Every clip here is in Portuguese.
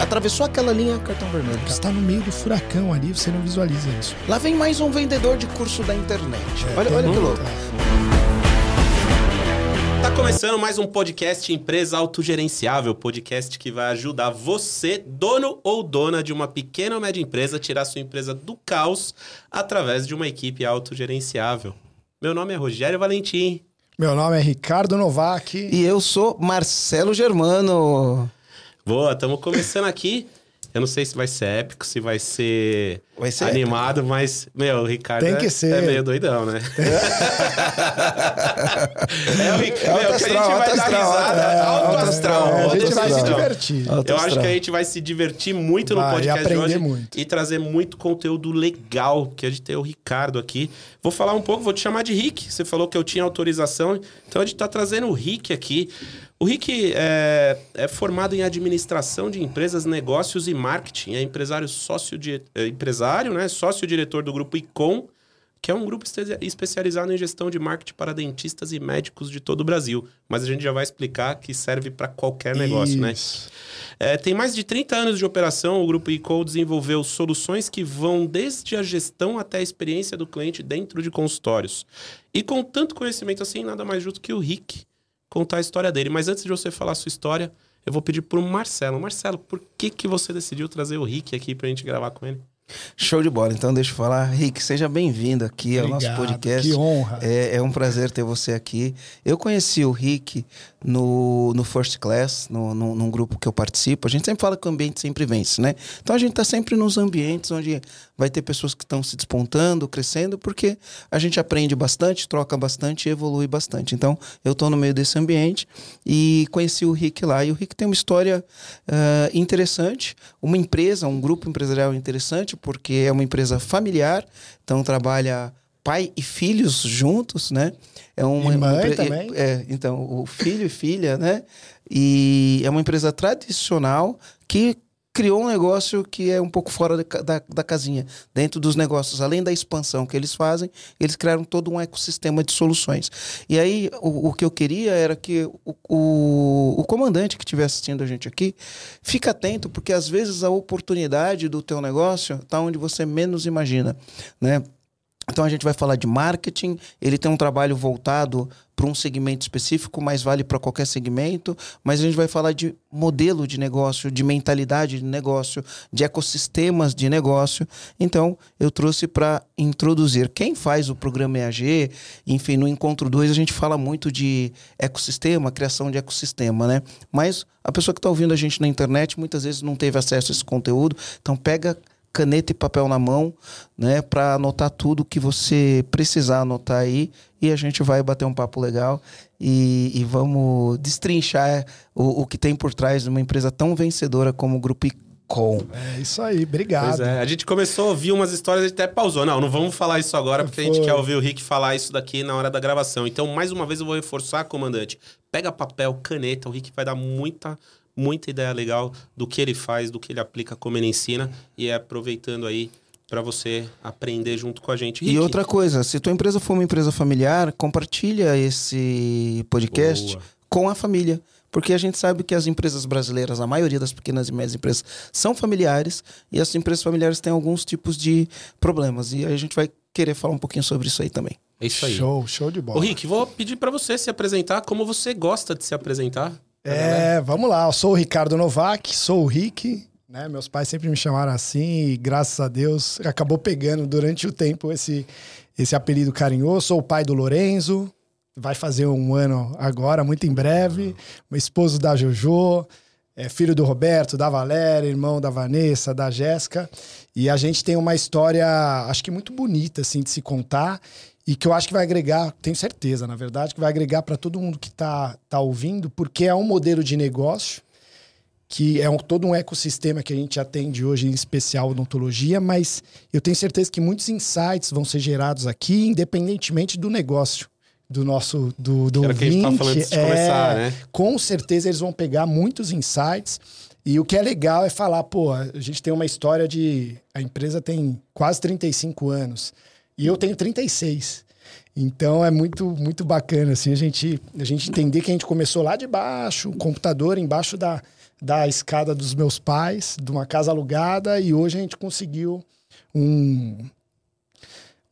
Atravessou aquela linha, cartão vermelho. Você tá no meio do furacão ali, você não visualiza isso. Lá vem mais um vendedor de curso da internet. É, olha olha que louco. Tá começando mais um podcast Empresa Autogerenciável, podcast que vai ajudar você, dono ou dona de uma pequena ou média empresa, a tirar sua empresa do caos através de uma equipe autogerenciável. Meu nome é Rogério Valentim. Meu nome é Ricardo Novak. E eu sou Marcelo Germano. Boa, estamos começando aqui. Eu não sei se vai ser épico, se vai ser, Vai ser animado, mas, meu, o Ricardo Tem é, que ser. é meio doidão, né? é o Ricardo, meu, que a astral, gente vai dar astral, risada. é, alto astral. É, a gente vai se astral. divertir. Alto Eu acho astral. que a gente vai se divertir muito no Vai, podcast e de hoje muito. e trazer muito conteúdo legal, que a gente tem o Ricardo aqui. Vou falar um pouco, vou te chamar de Rick. Você falou que eu tinha autorização, então a gente tá trazendo o Rick aqui. O Rick é, é formado em administração de empresas, negócios e marketing. É empresário sócio de, é empresário, né? Sócio-diretor do grupo Icom, que é um grupo espe- especializado em gestão de marketing para dentistas e médicos de todo o Brasil. Mas a gente já vai explicar que serve para qualquer negócio, né? Isso. É, tem mais de 30 anos de operação, o Grupo ICO desenvolveu soluções que vão desde a gestão até a experiência do cliente dentro de consultórios. E com tanto conhecimento assim, nada mais justo que o Rick contar a história dele. Mas antes de você falar a sua história, eu vou pedir pro Marcelo. Marcelo, por que, que você decidiu trazer o Rick aqui pra gente gravar com ele? Show de bola. Então, deixa eu falar. Rick, seja bem-vindo aqui ao nosso Obrigado, podcast. Que honra. É, é um prazer ter você aqui. Eu conheci o Rick no, no First Class, no, no, num grupo que eu participo. A gente sempre fala que o ambiente sempre vence, né? Então a gente está sempre nos ambientes onde vai ter pessoas que estão se despontando, crescendo, porque a gente aprende bastante, troca bastante e evolui bastante. Então eu estou no meio desse ambiente e conheci o Rick lá. E o Rick tem uma história ah, interessante, uma empresa, um grupo empresarial interessante, porque é uma empresa familiar, então trabalha pai e filhos juntos, né? É uma, E mãe empre- também. É, então, o filho e filha, né? E é uma empresa tradicional que criou um negócio que é um pouco fora da, da, casinha. Dentro dos negócios, além da expansão que eles fazem, eles criaram todo um ecossistema de soluções. E aí, o, o que eu queria era que o, o, o comandante que estiver assistindo a gente aqui, fica atento, porque às vezes a oportunidade do teu negócio está onde você menos imagina, né? Então a gente vai falar de marketing, ele tem um trabalho voltado para um segmento específico, mas vale para qualquer segmento, mas a gente vai falar de modelo de negócio, de mentalidade de negócio, de ecossistemas de negócio. Então, eu trouxe para introduzir. Quem faz o programa EAG, enfim, no encontro 2 a gente fala muito de ecossistema, criação de ecossistema, né? Mas a pessoa que está ouvindo a gente na internet muitas vezes não teve acesso a esse conteúdo, então pega caneta e papel na mão, né, para anotar tudo que você precisar anotar aí e a gente vai bater um papo legal e, e vamos destrinchar o, o que tem por trás de uma empresa tão vencedora como o Grupo Icom. É isso aí, obrigado. Pois é, a gente começou a ouvir umas histórias e até pausou. Não, não vamos falar isso agora, porque a gente Foi. quer ouvir o Rick falar isso daqui na hora da gravação. Então, mais uma vez, eu vou reforçar, comandante. Pega papel, caneta, o Rick vai dar muita, muita ideia legal do que ele faz, do que ele aplica, como ele ensina, e é aproveitando aí para você aprender junto com a gente. Rick, E outra coisa, se tua empresa for uma empresa familiar, compartilha esse podcast Boa. com a família. Porque a gente sabe que as empresas brasileiras, a maioria das pequenas e médias empresas, são familiares e as empresas familiares têm alguns tipos de problemas. E aí a gente vai querer falar um pouquinho sobre isso aí também. é isso aí. Show, show de Ô, bola. Rick, vou pedir para você se apresentar como você gosta de se apresentar. É, vamos lá. Eu sou o Ricardo Novak, sou o Rick. Né? Meus pais sempre me chamaram assim e graças a Deus acabou pegando durante o tempo esse, esse apelido carinhoso. Sou o pai do Lorenzo, vai fazer um ano agora, muito em breve. O esposo da Jojo, é filho do Roberto, da Valéria, irmão da Vanessa, da Jéssica. E a gente tem uma história, acho que muito bonita assim de se contar e que eu acho que vai agregar, tenho certeza, na verdade, que vai agregar para todo mundo que está tá ouvindo, porque é um modelo de negócio que é um- todo um ecossistema que a gente atende hoje, em especial odontologia, mas eu tenho certeza que muitos insights vão ser gerados aqui, independentemente do negócio do nosso do, do Era o que a gente tava falando antes de É, começar, né? Com certeza eles vão pegar muitos insights. E o que é legal é falar, pô, a gente tem uma história de a empresa tem quase 35 anos e eu tenho 36. Então é muito muito bacana assim a gente a gente entender que a gente começou lá de baixo, o computador embaixo da da escada dos meus pais, de uma casa alugada, e hoje a gente conseguiu um,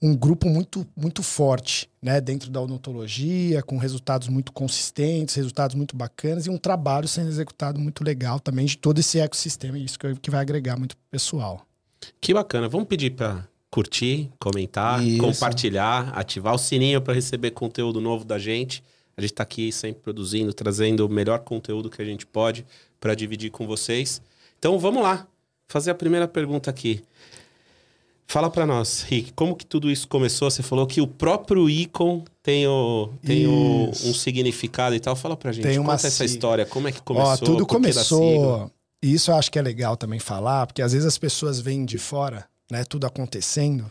um grupo muito, muito forte, né, dentro da odontologia, com resultados muito consistentes, resultados muito bacanas e um trabalho sendo executado muito legal também de todo esse ecossistema, isso que, que vai agregar muito pessoal. Que bacana. Vamos pedir para curtir, comentar, Isso. compartilhar, ativar o sininho para receber conteúdo novo da gente. A gente está aqui sempre produzindo, trazendo o melhor conteúdo que a gente pode para dividir com vocês. Então vamos lá, fazer a primeira pergunta aqui. Fala para nós, Rick, como que tudo isso começou? Você falou que o próprio Icon tem, o, tem o- um significado e tal. Fala pra gente, Tem uma conta essa história, como é que começou? Ó, tudo começou. E isso eu acho que é legal também falar, porque às vezes as pessoas vêm de fora, né, tudo acontecendo,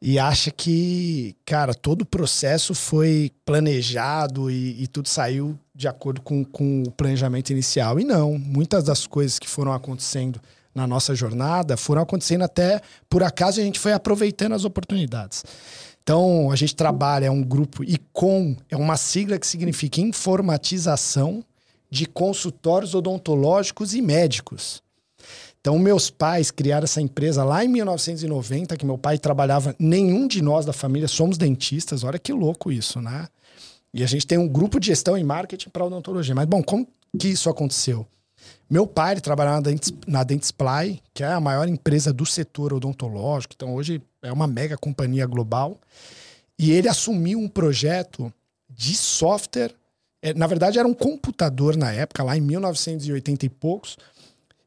e acha que, cara, todo o processo foi planejado e, e tudo saiu de acordo com, com o planejamento inicial. E não, muitas das coisas que foram acontecendo na nossa jornada foram acontecendo até por acaso a gente foi aproveitando as oportunidades. Então, a gente trabalha, é um grupo ICOM, é uma sigla que significa informatização de consultórios odontológicos e médicos. Então, meus pais criaram essa empresa lá em 1990, que meu pai trabalhava. Nenhum de nós da família somos dentistas. Olha que louco isso, né? E a gente tem um grupo de gestão e marketing para odontologia. Mas, bom, como que isso aconteceu? Meu pai trabalhava na Dentes, na Dentsply, que é a maior empresa do setor odontológico. Então, hoje é uma mega companhia global. E ele assumiu um projeto de software. É, na verdade, era um computador na época, lá em 1980 e poucos.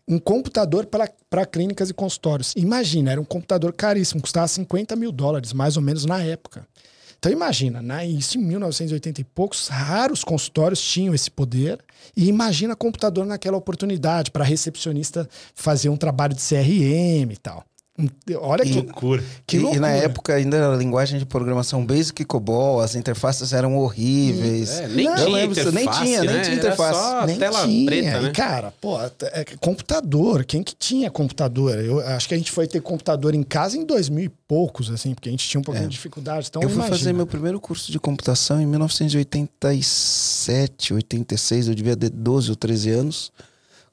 Um computador para clínicas e consultórios. Imagina, era um computador caríssimo, custava 50 mil dólares, mais ou menos na época. Então imagina, né? isso em 1980 e poucos, raros consultórios tinham esse poder. E imagina computador naquela oportunidade para recepcionista fazer um trabalho de CRM e tal. Olha Que que, loucura. que e, e loucura. na época ainda a linguagem de programação Basic e COBOL, as interfaces eram horríveis. É, nem Não, tinha lembro, interface, nem tinha, nem né? tinha Era interface. só Nem tela tinha. preta, né? E, cara, pô, é computador. Quem que tinha computador? Eu acho que a gente foi ter computador em casa em 2000 e poucos, assim, porque a gente tinha um pouquinho de dificuldade. Então, É. eu fui imagina. fazer meu primeiro curso de computação em 1987, 86, eu devia ter 12 ou 13 anos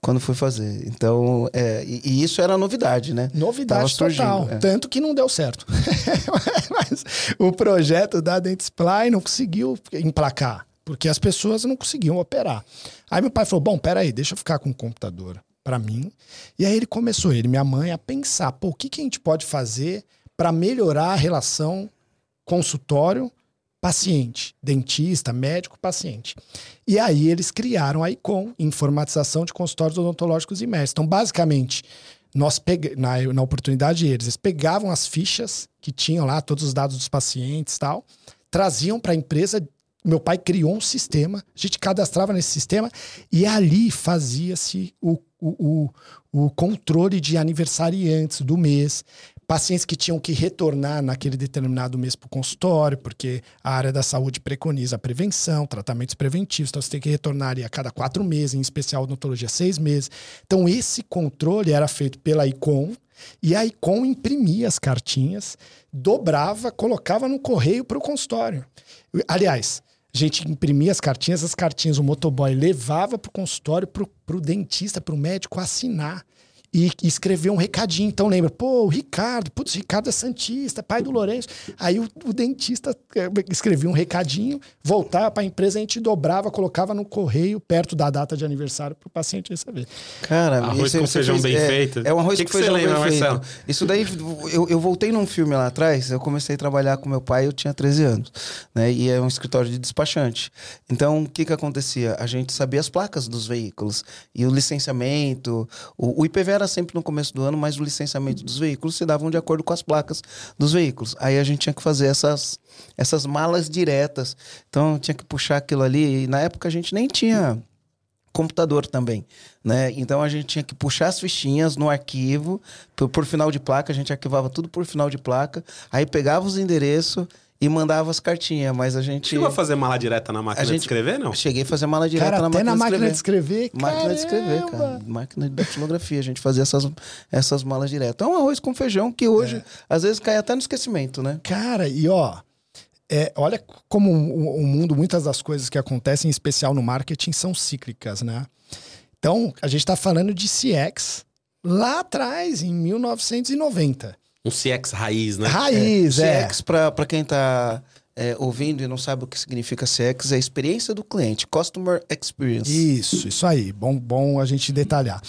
quando fui fazer. Então, é, e, e isso era novidade, né? Novidade total. é. Tanto que não deu certo. Mas o projeto da Dentsply não conseguiu emplacar, porque as pessoas não conseguiam operar. Aí meu pai falou: Bom, peraí, deixa eu ficar com o computador para mim. E aí ele começou, ele minha mãe, a pensar: pô, o que, que a gente pode fazer para melhorar a relação consultório paciente, dentista, médico, paciente. E aí eles criaram a ICOM, Informatização de Consultórios Odontológicos e Médicos. Então, basicamente, nós pega... na, na oportunidade eles, eles pegavam as fichas que tinham lá, todos os dados dos pacientes tal, traziam para a empresa. Meu pai criou um sistema, a gente cadastrava nesse sistema e ali fazia-se o, o, o, o controle de aniversariantes do mês, pacientes que tinham que retornar naquele determinado mês para o consultório, porque a área da saúde preconiza a prevenção, tratamentos preventivos, então você tem que retornar a cada quatro meses, em especial odontologia, seis meses. Então, esse controle era feito pela ICOM, e a ICOM imprimia as cartinhas, dobrava, colocava no correio para o consultório. Aliás, a gente imprimia as cartinhas, as cartinhas o motoboy levava para o consultório, para o dentista, para o médico assinar e escrever um recadinho. Então lembra, pô, o Ricardo, putz, Ricardo é Santista, pai do Lourenço. Aí o, o dentista eh, escrevia um recadinho, voltava para a empresa, a gente dobrava, colocava no correio, perto da data de aniversário, para o paciente receber. Cara, Arroz com você feijão bem é, feito. É um arroz Que com que você feijão lembra, bem feito. Marcelo? Isso daí, eu, eu voltei num filme lá atrás, eu comecei a trabalhar com meu pai, eu tinha 13 anos, né? E é um escritório de despachante. Então, o que que acontecia? A gente sabia as placas dos veículos e o licenciamento. O, o IPV era sempre no começo do ano, mas o licenciamento dos veículos se davam de acordo com as placas dos veículos. Aí a gente tinha que fazer essas, essas malas diretas. Então, tinha que puxar aquilo ali. E na época a gente nem tinha computador também, né? Então a gente tinha que puxar as fichinhas no arquivo por, por final de placa, a gente arquivava tudo por final de placa, aí pegava os endereços e mandava as cartinhas, mas a gente Chegou a fazer mala direta na máquina A gente- de escrever, não? cheguei a fazer mala direta Cara, na até máquina, na máquina de de escrever. escrever, Máquina de escrever, cara. Máquina de datilografia. A gente fazia essas, essas malas direto. É um arroz com feijão que hoje, É. às vezes, cai até no esquecimento, né? Cara, e ó, é, olha como o, o mundo, muitas das coisas que acontecem, em especial no marketing, são cíclicas, né? Então, a gente está falando de CX lá atrás, em 1990. Um CX raiz, né? Raiz, é. CX, para quem está é, ouvindo e não sabe o que significa CX, é a experiência do cliente, Customer Experience. Isso, isso aí. Bom, bom a gente detalhar.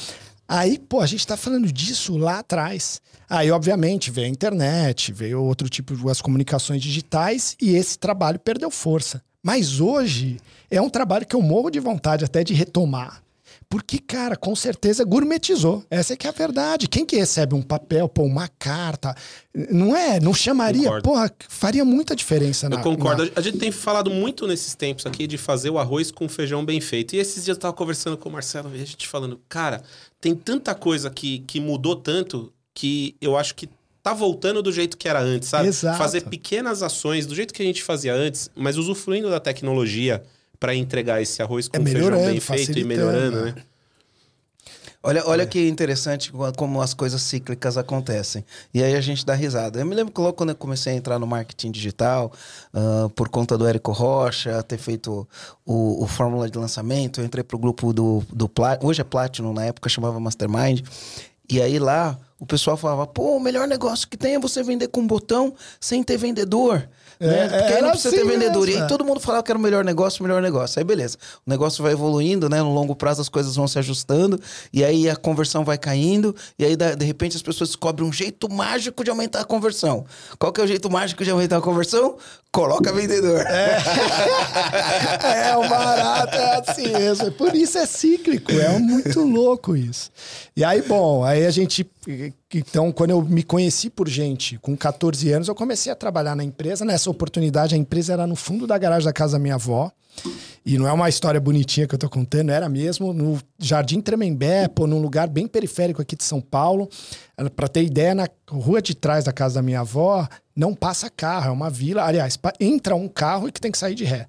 Aí, pô, a gente tá falando disso lá atrás. Aí, obviamente, veio a internet, veio outro tipo de as comunicações digitais e esse trabalho perdeu força. Mas hoje é um trabalho que eu morro de vontade até de retomar. Porque, cara, com certeza gourmetizou. Essa é que é a verdade. Quem que recebe um papel, pô, uma carta, não é? Não chamaria? Concordo. Porra, faria muita diferença na Eu concordo. na- A gente tem falado muito nesses tempos aqui de fazer o arroz com feijão bem feito. E esses dias eu tava conversando com o Marcelo e a gente falando, cara, tem tanta coisa que, que mudou tanto que eu acho que tá voltando do jeito que era antes, sabe? Exato. Fazer pequenas ações do jeito que a gente fazia antes, mas usufruindo da tecnologia para entregar esse arroz com É feijão bem feito e melhorando, né? né? Olha, olha que interessante como as coisas cíclicas acontecem. E aí a gente dá risada. Eu me lembro que logo quando eu comecei a entrar no marketing digital, ah, por conta do Érico Rocha, ter feito o, o Fórmula de Lançamento, eu entrei pro grupo do, do hoje é Platinum, na época chamava Mastermind. E aí lá o pessoal falava, pô, o melhor negócio que tem é você vender com um botão sem ter vendedor. Né? É, Porque aí não precisa ter assim vendedor. E mesmo, aí é. todo mundo falava que era o melhor negócio, o melhor negócio. Aí beleza. O negócio vai evoluindo, né? No longo prazo as coisas vão se ajustando. E aí a conversão vai caindo. E aí, de repente, as pessoas descobrem um jeito mágico de aumentar a conversão. Qual que é o jeito mágico de aumentar a conversão? Coloca vendedor. É, o barato é assim mesmo. Por isso é cíclico, é muito louco isso. E aí, bom, aí a gente. Então, quando eu me conheci por gente, com 14 anos, eu comecei a trabalhar na empresa. Nessa oportunidade, a empresa era no fundo da garagem da casa da minha avó. E não é uma história bonitinha que eu tô contando, era mesmo no Jardim Tremembé, pô, num lugar bem periférico aqui de São Paulo. Para ter ideia, na rua de trás da casa da minha avó, não passa carro, é uma vila. Aliás, entra um carro e que tem que sair de ré.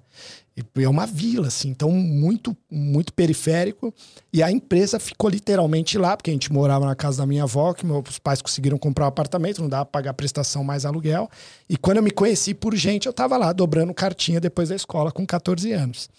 E É uma vila, assim, então muito, muito periférico. E a empresa ficou literalmente lá, porque a gente morava na casa da minha avó, que meus pais conseguiram comprar um apartamento, não dava pra pagar prestação mais aluguel. E quando eu me conheci por gente, eu tava lá dobrando cartinha depois da escola com 14 anos.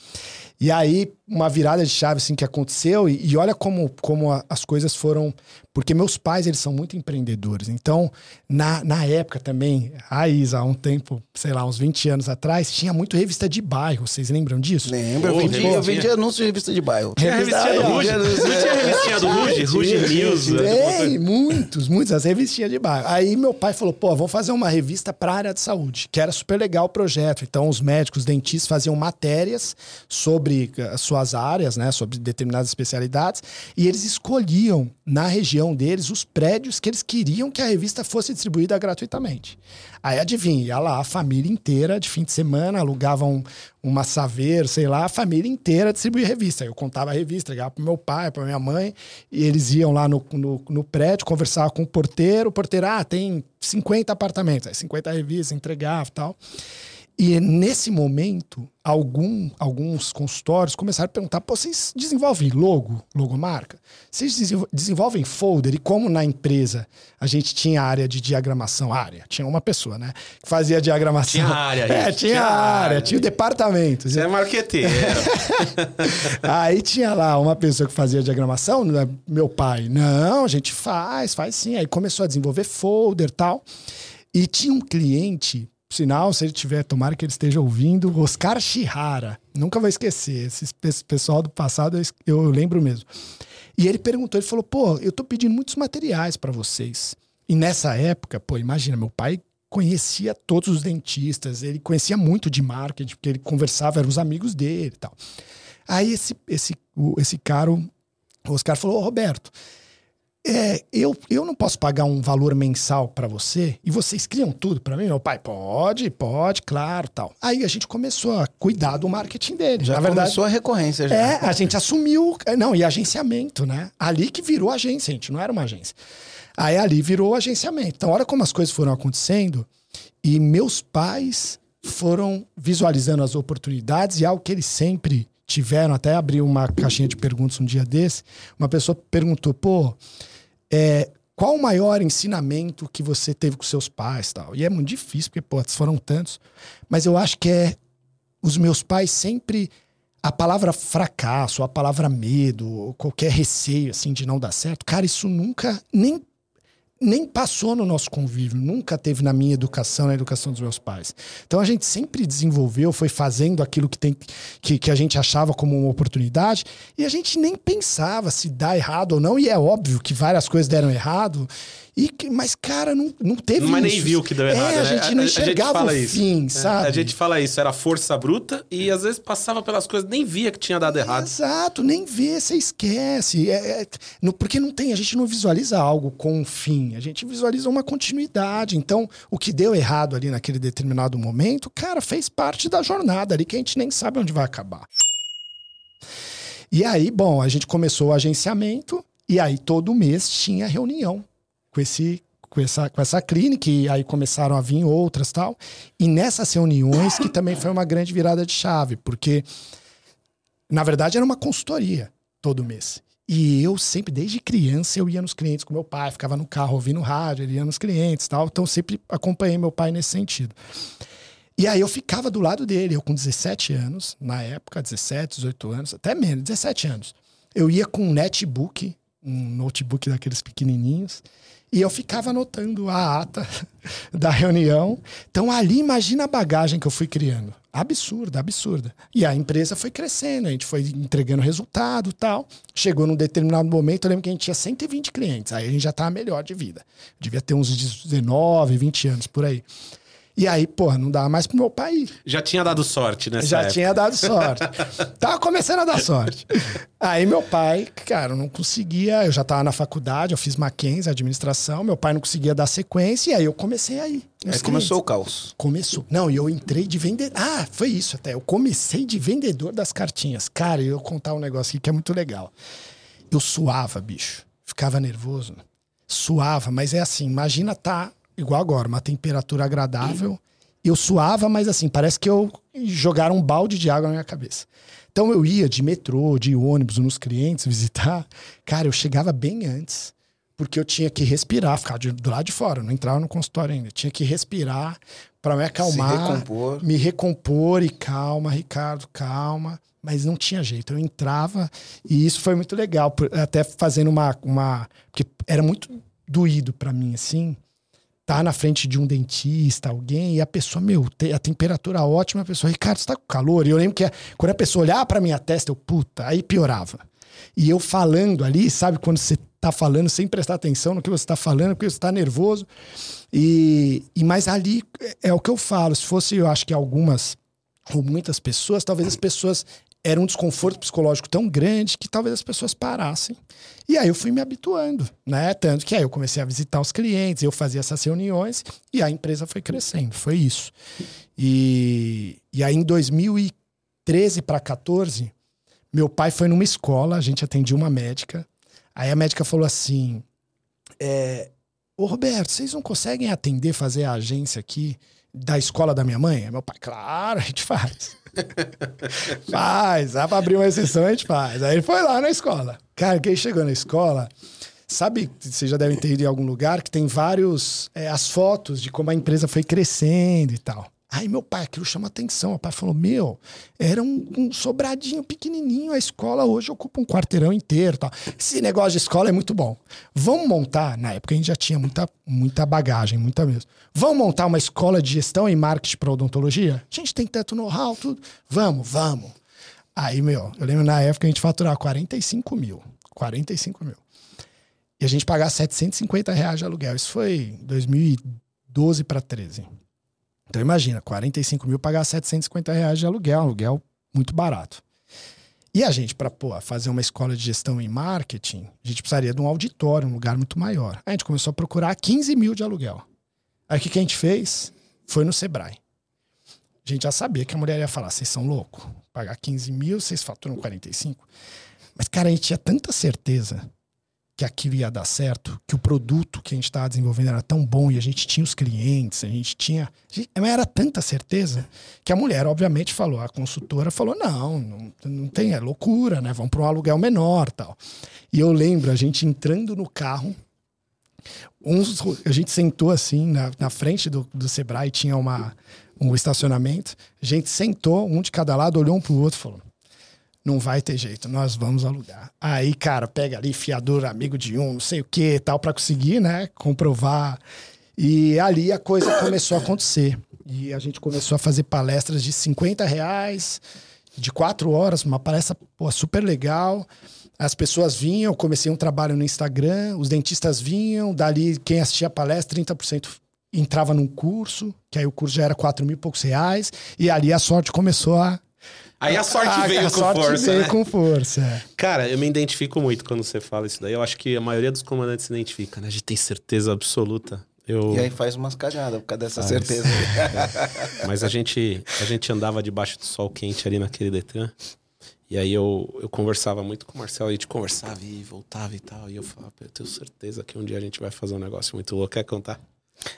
E aí, uma virada de chave assim que aconteceu, e, e olha como, como a- as coisas foram. Porque meus pais, eles são muito empreendedores. Então, na, na época também, a Isa, há um tempo, sei lá, uns 20 anos atrás, tinha muito revista de bairro. Vocês lembram disso? Lembra? Eu vendi, eu vendi anúncio de revista de bairro. Tinha a revistinha do É, Ruge. Não tinha a revistinha do Ruge? Ruge News. né? Tem, muitos, muitos, as revistinhas de bairro. Aí meu pai falou, pô, vamos fazer uma revista para a área de saúde, que era super legal o projeto. Então os médicos, dentistas faziam matérias sobre as suas áreas, né, sobre determinadas especialidades, e eles escolhiam na região deles os prédios que eles queriam que a revista fosse distribuída gratuitamente. Aí adivinha, ia lá a família inteira de fim de semana, alugavam uma saveiro, sei lá, a família inteira distribuía revista. Eu contava a revista, ligava pro meu pai, pra minha mãe, e eles iam lá no, no, no prédio, conversavam com o porteiro, o porteiro, ah, tem 50 apartamentos, aí 50 revistas, entregava e tal. E nesse momento, algum, alguns consultórios começaram a perguntar: Pô, vocês desenvolvem logo, logomarca? Vocês desenvol- desenvolvem folder? E como na empresa a gente tinha área de diagramação, área, tinha uma pessoa, né? Que fazia diagramação. Tinha área, É, tinha, tinha área, área. tinha o departamento. Você é marqueteiro. Aí tinha lá uma pessoa que fazia diagramação, né? meu pai, não, a gente faz, faz sim. Aí começou a desenvolver folder e tal. E tinha um cliente, sinal, se ele tiver, tomara que ele esteja ouvindo, Oscar Chihara. Nunca vou esquecer. Esse pe- pessoal do passado eu lembro mesmo. E ele perguntou, ele falou, pô, eu tô pedindo muitos materiais para vocês. E nessa época, pô, imagina, meu pai conhecia todos os dentistas, ele conhecia muito de marketing, porque ele conversava, eram os amigos dele e tal. Aí esse, esse, esse cara, o Oscar falou, Roberto, é, eu, eu não posso pagar um valor mensal para você e vocês criam tudo para mim? Meu pai, pode, pode, claro, tal. Aí a gente começou a cuidar do marketing dele. Já Na verdade, começou a recorrência. Já. é, a gente assumiu. Não, e agenciamento, né? Ali que virou agência, gente, não era uma agência. Aí ali virou agenciamento. Então, olha como as coisas foram acontecendo. E meus pais foram visualizando as oportunidades e algo que eles sempre tiveram. Até abri uma caixinha de perguntas um dia desse. Uma pessoa perguntou, pô, é, qual o maior ensinamento que você teve com seus pais tal? E é muito difícil, porque, pô, foram tantos. Mas eu acho que é os meus pais sempre a palavra fracasso, a palavra medo, qualquer receio assim de não dar certo, cara, isso nunca nem nem passou no nosso convívio, nunca teve na minha educação, na educação dos meus pais. Então a gente sempre desenvolveu, foi fazendo aquilo que, tem, que, que a gente achava como uma oportunidade e a gente nem pensava se dá errado ou não. E é óbvio que várias coisas deram errado. E, mas, cara, não, não teve Mas isso. nem viu que deu errado. É, a né? gente não enxergava o isso. fim, É, sabe? A gente fala isso, era força bruta e às vezes passava pelas coisas, nem via que tinha dado errado. Exato, nem vê, você esquece. É, é, no- porque não tem, a gente não visualiza algo com um fim, a gente visualiza uma continuidade. Então, o que deu errado ali naquele determinado momento, cara, fez parte da jornada ali que a gente nem sabe onde vai acabar. E aí, bom, a gente começou o agenciamento e aí todo mês tinha reunião com esse com essa, com essa clínica, e aí começaram a vir outras tal. E nessas reuniões que também foi uma grande virada de chave, porque na verdade era uma consultoria todo mês. E eu sempre, desde criança, eu ia nos clientes com meu pai, ficava no carro ouvindo rádio, ele ia nos clientes tal. Então sempre acompanhei meu pai nesse sentido. E aí eu ficava do lado dele, eu com 17 anos, na época, 17, 18 anos, até menos, 17 anos. Eu ia com um netbook, um notebook daqueles pequenininhos, e eu ficava anotando a ata da reunião. Então ali, imagina a bagagem que eu fui criando. Absurda, absurda. E a empresa foi crescendo, a gente foi entregando resultado tal. Chegou num determinado momento, eu lembro que a gente tinha 120 clientes. Aí a gente já tava melhor de vida. Devia ter uns 19, 20 anos por aí. E aí, porra, não dava mais pro meu pai ir. Já tinha dado sorte nessa Já época. tinha dado sorte. tava começando a dar sorte. Aí meu pai, cara, não conseguia. Eu já tava na faculdade, eu fiz Mackenzie, administração. Meu pai não conseguia dar sequência. E aí eu comecei a ir. nos Aí começou o caos. Começou. Não, e eu entrei de vendedor. Ah, foi isso até. Eu comecei de vendedor das cartinhas. Cara, eu vou contar um negócio aqui que é muito legal. Eu suava, bicho. Ficava nervoso. Suava, mas é assim, imagina tá igual agora, uma temperatura agradável. Eu suava, mas assim, parece que eu jogaram um balde de água na minha cabeça. Então eu ia de metrô, de ônibus nos clientes visitar. Cara, eu chegava bem antes, porque eu tinha que respirar, ficar de- do lado de fora, não entrava no consultório ainda. Eu tinha que respirar para me acalmar, recompor. me recompor e calma, Ricardo, calma. Mas não tinha jeito, eu entrava e isso foi muito legal, até fazendo uma. uma porque era muito doído para mim, assim, tá na frente de um dentista, alguém, e a pessoa, meu, a temperatura ótima, a pessoa, Ricardo, você tá com calor? E eu lembro que a- quando a pessoa olhava pra minha testa, eu, puta, aí piorava. E eu falando ali, sabe, quando você tá falando sem prestar atenção no que você tá falando, porque você tá nervoso. E, e mas ali é, é o que eu falo, se fosse, eu acho que algumas ou muitas pessoas, talvez as pessoas era um desconforto psicológico tão grande que talvez as pessoas parassem. E aí eu fui me habituando, né? Tanto que aí eu comecei a visitar os clientes, eu fazia essas reuniões e a empresa foi crescendo, foi isso. E, e aí em 2013 para 14, meu pai foi numa escola, a gente atendia uma médica. Aí a médica falou assim: é, Ô Roberto, vocês não conseguem atender, fazer a agência aqui da escola da minha mãe? Meu pai, claro, a gente faz. faz, dá pra abrir uma exceção, a gente faz. Aí ele foi lá na escola. Cara, que ele chegou na escola, sabe, vocês já devem ter ido em algum lugar que tem vários, é, as fotos de como a empresa foi crescendo e tal. Aí meu pai, aquilo chama atenção. O pai falou: Meu, era um, um sobradinho pequenininho. A escola hoje ocupa um quarteirão inteiro. Tal. Esse negócio de escola é muito bom. Vamos montar. Na época a gente já tinha muita, muita bagagem, muita mesmo. Vamos montar uma escola de gestão e marketing para odontologia? A gente tem tanto know-how, tudo. Vamos, vamos. Aí, meu, eu lembro na época a gente faturava 45 mil. 45 mil. E a gente pagava 750 reais de aluguel. Isso foi 2012 para 13. Então imagina, 45 mil pagar 750 reais de aluguel, aluguel muito barato. E a gente, para fazer uma escola de gestão em marketing, a gente precisaria de um auditório, um lugar muito maior. A gente começou a procurar 15 mil de aluguel. Aí o que, que a gente fez? Foi no Sebrae. A gente já sabia que a mulher ia falar: vocês são loucos, pagar 15 mil, vocês faturam 45. Mas, cara, a gente tinha tanta certeza que aquilo ia dar certo, que o produto que a gente estava desenvolvendo era tão bom e a gente tinha os clientes, a gente tinha. a era tanta certeza que a mulher, obviamente, falou, a consultora falou: não, não, não tem, é loucura, né? Vamos para um aluguel menor tal. E eu lembro a gente entrando no carro, uns, a gente sentou assim na, na frente do, do Sebrae, tinha uma, um estacionamento, a gente sentou, um de cada lado, olhou um pro outro e falou: não vai ter jeito, nós vamos alugar. Aí, cara, pega ali fiador, amigo de um, não sei o que tal, para conseguir, né, comprovar. E ali a coisa começou a acontecer. E a gente começou a fazer palestras de 50 reais, de quatro horas, uma palestra pô, super legal. As pessoas vinham, eu comecei um trabalho no Instagram, os dentistas vinham, dali quem assistia a palestra, 30% entrava num curso, que aí o curso já era 4 mil e poucos reais, e ali a sorte começou a. Aí a sorte a, veio a com sorte força. veio né? com força. é. Cara, eu me identifico muito quando você fala isso daí. Eu acho que a maioria dos comandantes se identifica, né? A gente tem certeza absoluta. Eu... E aí faz umas cagadas por causa dessa Faz. certeza. Mas a gente, a gente andava debaixo do sol quente ali naquele Detran. E aí eu, eu conversava muito com o Marcelo, a gente conversava e voltava e tal. E eu falava, "Pô, eu tenho certeza que um dia a gente vai fazer um negócio muito louco. Quer contar?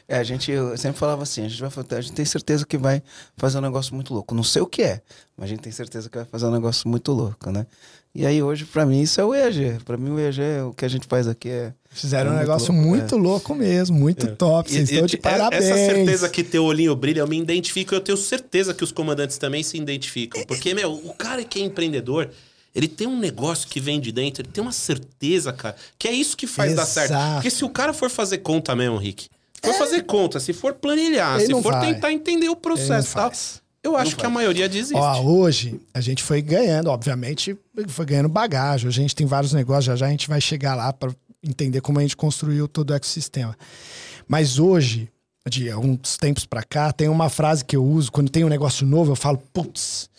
É, a gente eu sempre falava assim, a gente, vai, a gente tem certeza que vai fazer um negócio muito louco. Não sei o que é, mas a gente tem certeza que vai fazer um negócio muito louco, né? E aí hoje, pra mim, isso é o EAG. Pra mim, o EAG, é o que a gente faz aqui é... Fizeram É um muito negócio louco, muito louco mesmo, muito top. Vocês E- estão e- de é- parabéns. Essa certeza que teu olhinho brilha, eu me identifico. Eu tenho certeza que os comandantes também se identificam. Porque, meu, o cara que é empreendedor, ele tem um negócio que vem de dentro, ele tem uma certeza, cara, que é isso que faz dar certo. Exato. Porque se o cara for fazer conta mesmo, Rick, for fazer conta, se for planilhar, Ele se for vai. tentar entender o processo tal, faz. eu acho que a maioria desiste. Ó, hoje a gente foi ganhando, obviamente, foi ganhando bagagem. A gente tem vários negócios, já já a gente vai chegar lá para entender como a gente construiu todo o ecossistema. Mas hoje, de alguns tempos para cá, tem uma frase que eu uso quando tem um negócio novo, eu falo, putz,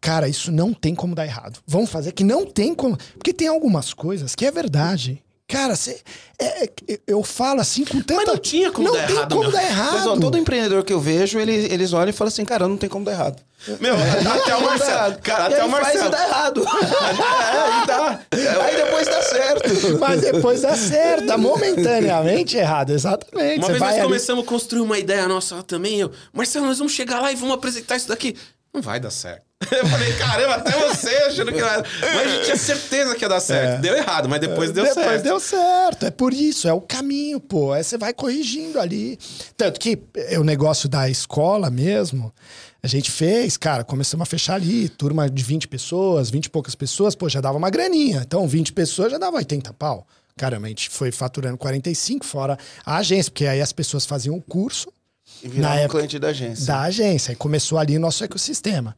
cara, isso não tem como dar errado. Vamos fazer que não tem como. Porque tem algumas coisas que é verdade. Cara, cê, é- é- eu falo assim com tanta. Mas não tinha como não dar tem errado, como meu. dar errado. Mas ó, todo empreendedor que eu vejo, ele, eles olham e falam assim, cara, não tem como dar errado. Meu, até o Não Marcelo. errado. Cara, até o faz Marcelo. e dá errado. aí, dá. aí depois dá certo. Mas depois dá certo, dá momentaneamente errado, exatamente. Uma Você vez vai nós ali- começamos a construir uma ideia nossa lá também. Eu, Marcelo, nós vamos chegar lá e vamos apresentar isso daqui. Não vai dar certo. Eu falei, caramba, até você achando que não ia... Mas a gente tinha certeza que ia dar certo. Deu errado, mas depois deu É. Depois certo. deu certo. É por isso, é o caminho, pô. Aí você vai corrigindo ali. Tanto que é, o negócio da escola mesmo, a gente fez, cara, começamos a fechar ali, turma de 20 pessoas, 20 e poucas pessoas, pô, já dava uma graninha. Então, 20 pessoas já dava 80 pau. Caramba, a gente foi faturando 45 fora a agência, porque aí as pessoas faziam o curso E virar Na um época- cliente da agência. da agência. E começou ali o nosso ecossistema.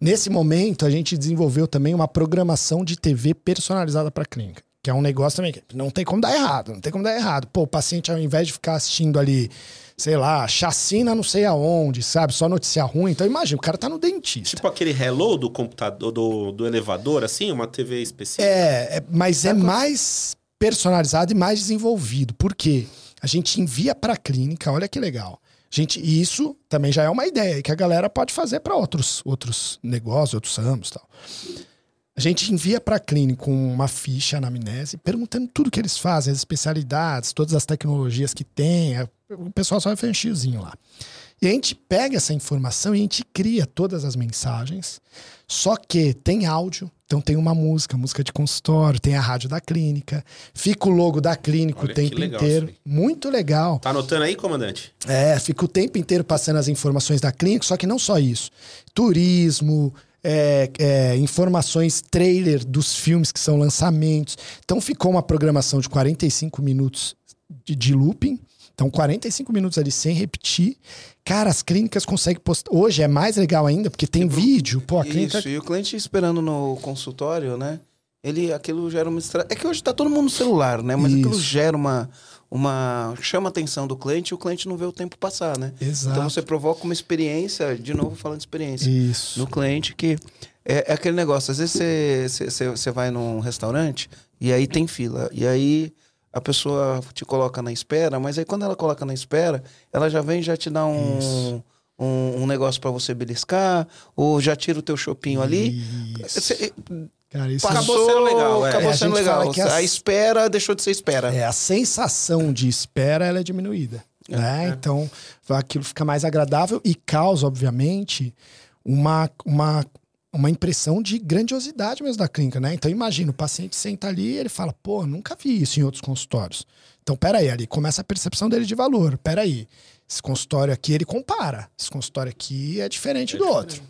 Nesse momento, a gente desenvolveu também uma programação de TV personalizada para clínica. Que é um negócio também que não tem como dar errado, não tem como dar errado. Pô, o paciente, ao invés de ficar assistindo ali, sei lá, chacina não sei aonde, sabe? Só notícia ruim. Então, imagina, o cara tá no dentista. Tipo aquele hello do computador, do, do elevador, assim, uma TV específica. É, é, mas é mais personalizado e mais desenvolvido. Por quê? A gente envia para a clínica, olha que legal. Gente, isso também já é uma ideia que a galera pode fazer para outros, outros negócios, outros ramos tal. A gente envia para a clínica uma ficha anamnese, perguntando tudo que eles fazem, as especialidades, todas as tecnologias que tem. é, O pessoal só vai fazer um lá. E a gente pega essa informação e a gente cria todas as mensagens, só que tem áudio, então tem uma música, música de consultório, tem a rádio da clínica, fica o logo da clínica Olha o tempo legal inteiro. Muito legal. Tá anotando aí, comandante? É, fica o tempo inteiro passando as informações da clínica, só que não só isso. Turismo, é, é, informações trailer dos filmes que são lançamentos. Então ficou uma programação de 45 minutos de, de looping. Então, 45 minutos ali sem repetir. Cara, as clínicas conseguem postar. Hoje é mais legal ainda, porque tem vídeo. Pô, a clínica. Isso, e o cliente esperando no consultório, né? Ele, aquilo gera uma. É que hoje tá todo mundo no celular, né? Mas aquilo Isso. gera uma, uma... Chama a atenção do cliente e o cliente não vê o tempo passar, né? Exato. Então você provoca uma experiência, de novo falando de experiência, Isso. no cliente que... É, é aquele negócio, às vezes você, você- você vai num restaurante e aí tem fila. E aí a pessoa te coloca na espera, mas aí quando ela coloca na espera, ela já vem e já te dá um... Um, um negócio para você beliscar, ou já tira o teu chopinho ali. Isso. Cara, isso Acabou Passou, sendo legal, é. Acabou É, a sendo legal. as- A espera deixou de ser espera. É, a sensação de espera ela é diminuída. né? Então, aquilo fica mais agradável e causa, obviamente, uma, uma, uma impressão de grandiosidade mesmo da clínica, né? Então, imagina, o paciente senta ali e ele fala, pô, nunca vi isso em outros consultórios. Então, peraí, ali começa a percepção dele de valor. Peraí, esse consultório aqui, ele compara. Esse consultório aqui é diferente do outro.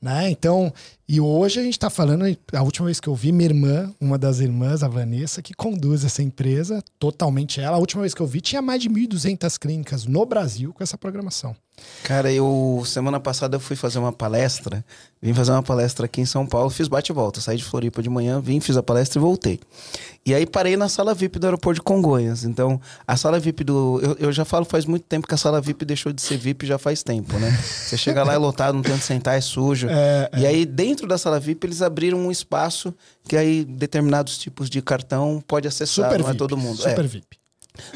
Né? Então, E hoje a gente está falando, a última vez que eu vi, minha irmã, uma das irmãs, a Vanessa, que conduz essa empresa, totalmente ela. A última vez que eu vi, tinha mais de 1.200 clínicas no Brasil com essa programação. Cara, eu semana passada eu fui fazer uma palestra, vim fazer uma palestra aqui em São Paulo, fiz bate e volta, saí de Floripa de manhã, vim, fiz a palestra e voltei. E aí parei na sala VIP do aeroporto de Congonhas. Então, a sala VIP do. Eu, eu já falo faz muito tempo que a sala VIP deixou de ser VIP já faz tempo, né? Você chega lá é lotado, não tem onde sentar, é sujo. É, e aí, dentro da sala VIP, eles abriram um espaço que aí determinados tipos de cartão pode acessar, Super não é VIP. todo mundo. Super É. VIP.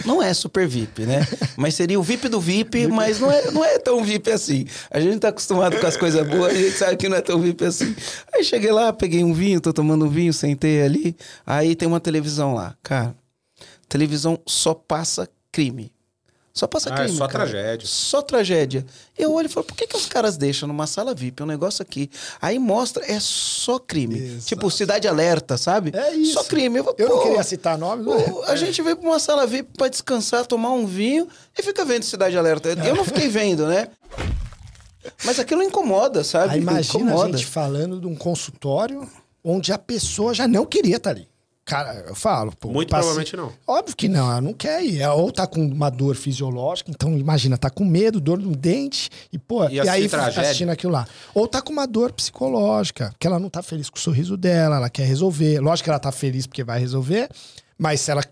Não é super VIP, né? Mas seria o VIP do VIP, mas não é, não é tão VIP assim. A gente tá acostumado com as coisas boas, a gente sabe que não é tão VIP assim. Aí cheguei lá, peguei um vinho, tô tomando um vinho, sentei ali. Aí tem uma televisão lá. Cara, televisão só passa crime. Só passa Ah, é crime. só cara. tragédia. Só tragédia. Eu olho e falo, por que, que os caras deixam numa sala VIP um negócio aqui? Aí mostra, é só crime. Exato. Tipo, Cidade Alerta, sabe? É isso. Só crime. Eu, Eu não queria citar nomes, mas... Pô, A gente veio pra uma sala VIP pra descansar, tomar um vinho e fica vendo Cidade Alerta. Eu não fiquei vendo, né? Mas aquilo incomoda, sabe? Aí imagina incomoda. a gente falando de um consultório onde a pessoa já não queria estar ali. Cara, eu falo, pô. Muito paci- provavelmente não. Óbvio que não, ela não quer ir. Ou tá com uma dor fisiológica, então imagina, tá com medo, dor no dente, e pô, E e, aí tragédia. assistindo aquilo lá. Ou tá com uma dor psicológica, que ela não tá feliz com o sorriso dela, ela quer resolver. Lógico que ela tá feliz porque vai resolver, mas se ela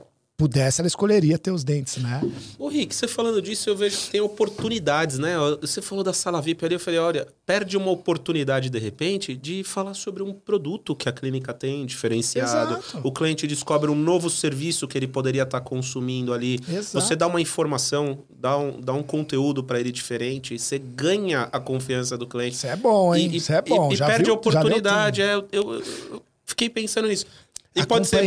pudesse, ela escolheria ter os dentes, né? Ô, Rick, você falando disso, eu vejo que tem oportunidades, né? Você falou da sala VIP ali, eu falei, olha, perde uma oportunidade, de repente, de falar sobre um produto que a clínica tem, diferenciado. Exato. O cliente descobre um novo serviço que ele poderia estar consumindo ali. Exato. Você dá uma informação, dá um, dá um conteúdo para ele diferente, você ganha a confiança do cliente. Isso é bom, hein? Isso é bom. e, e perde viu- a oportunidade. É, eu, eu- eu fiquei pensando nisso. E pode ser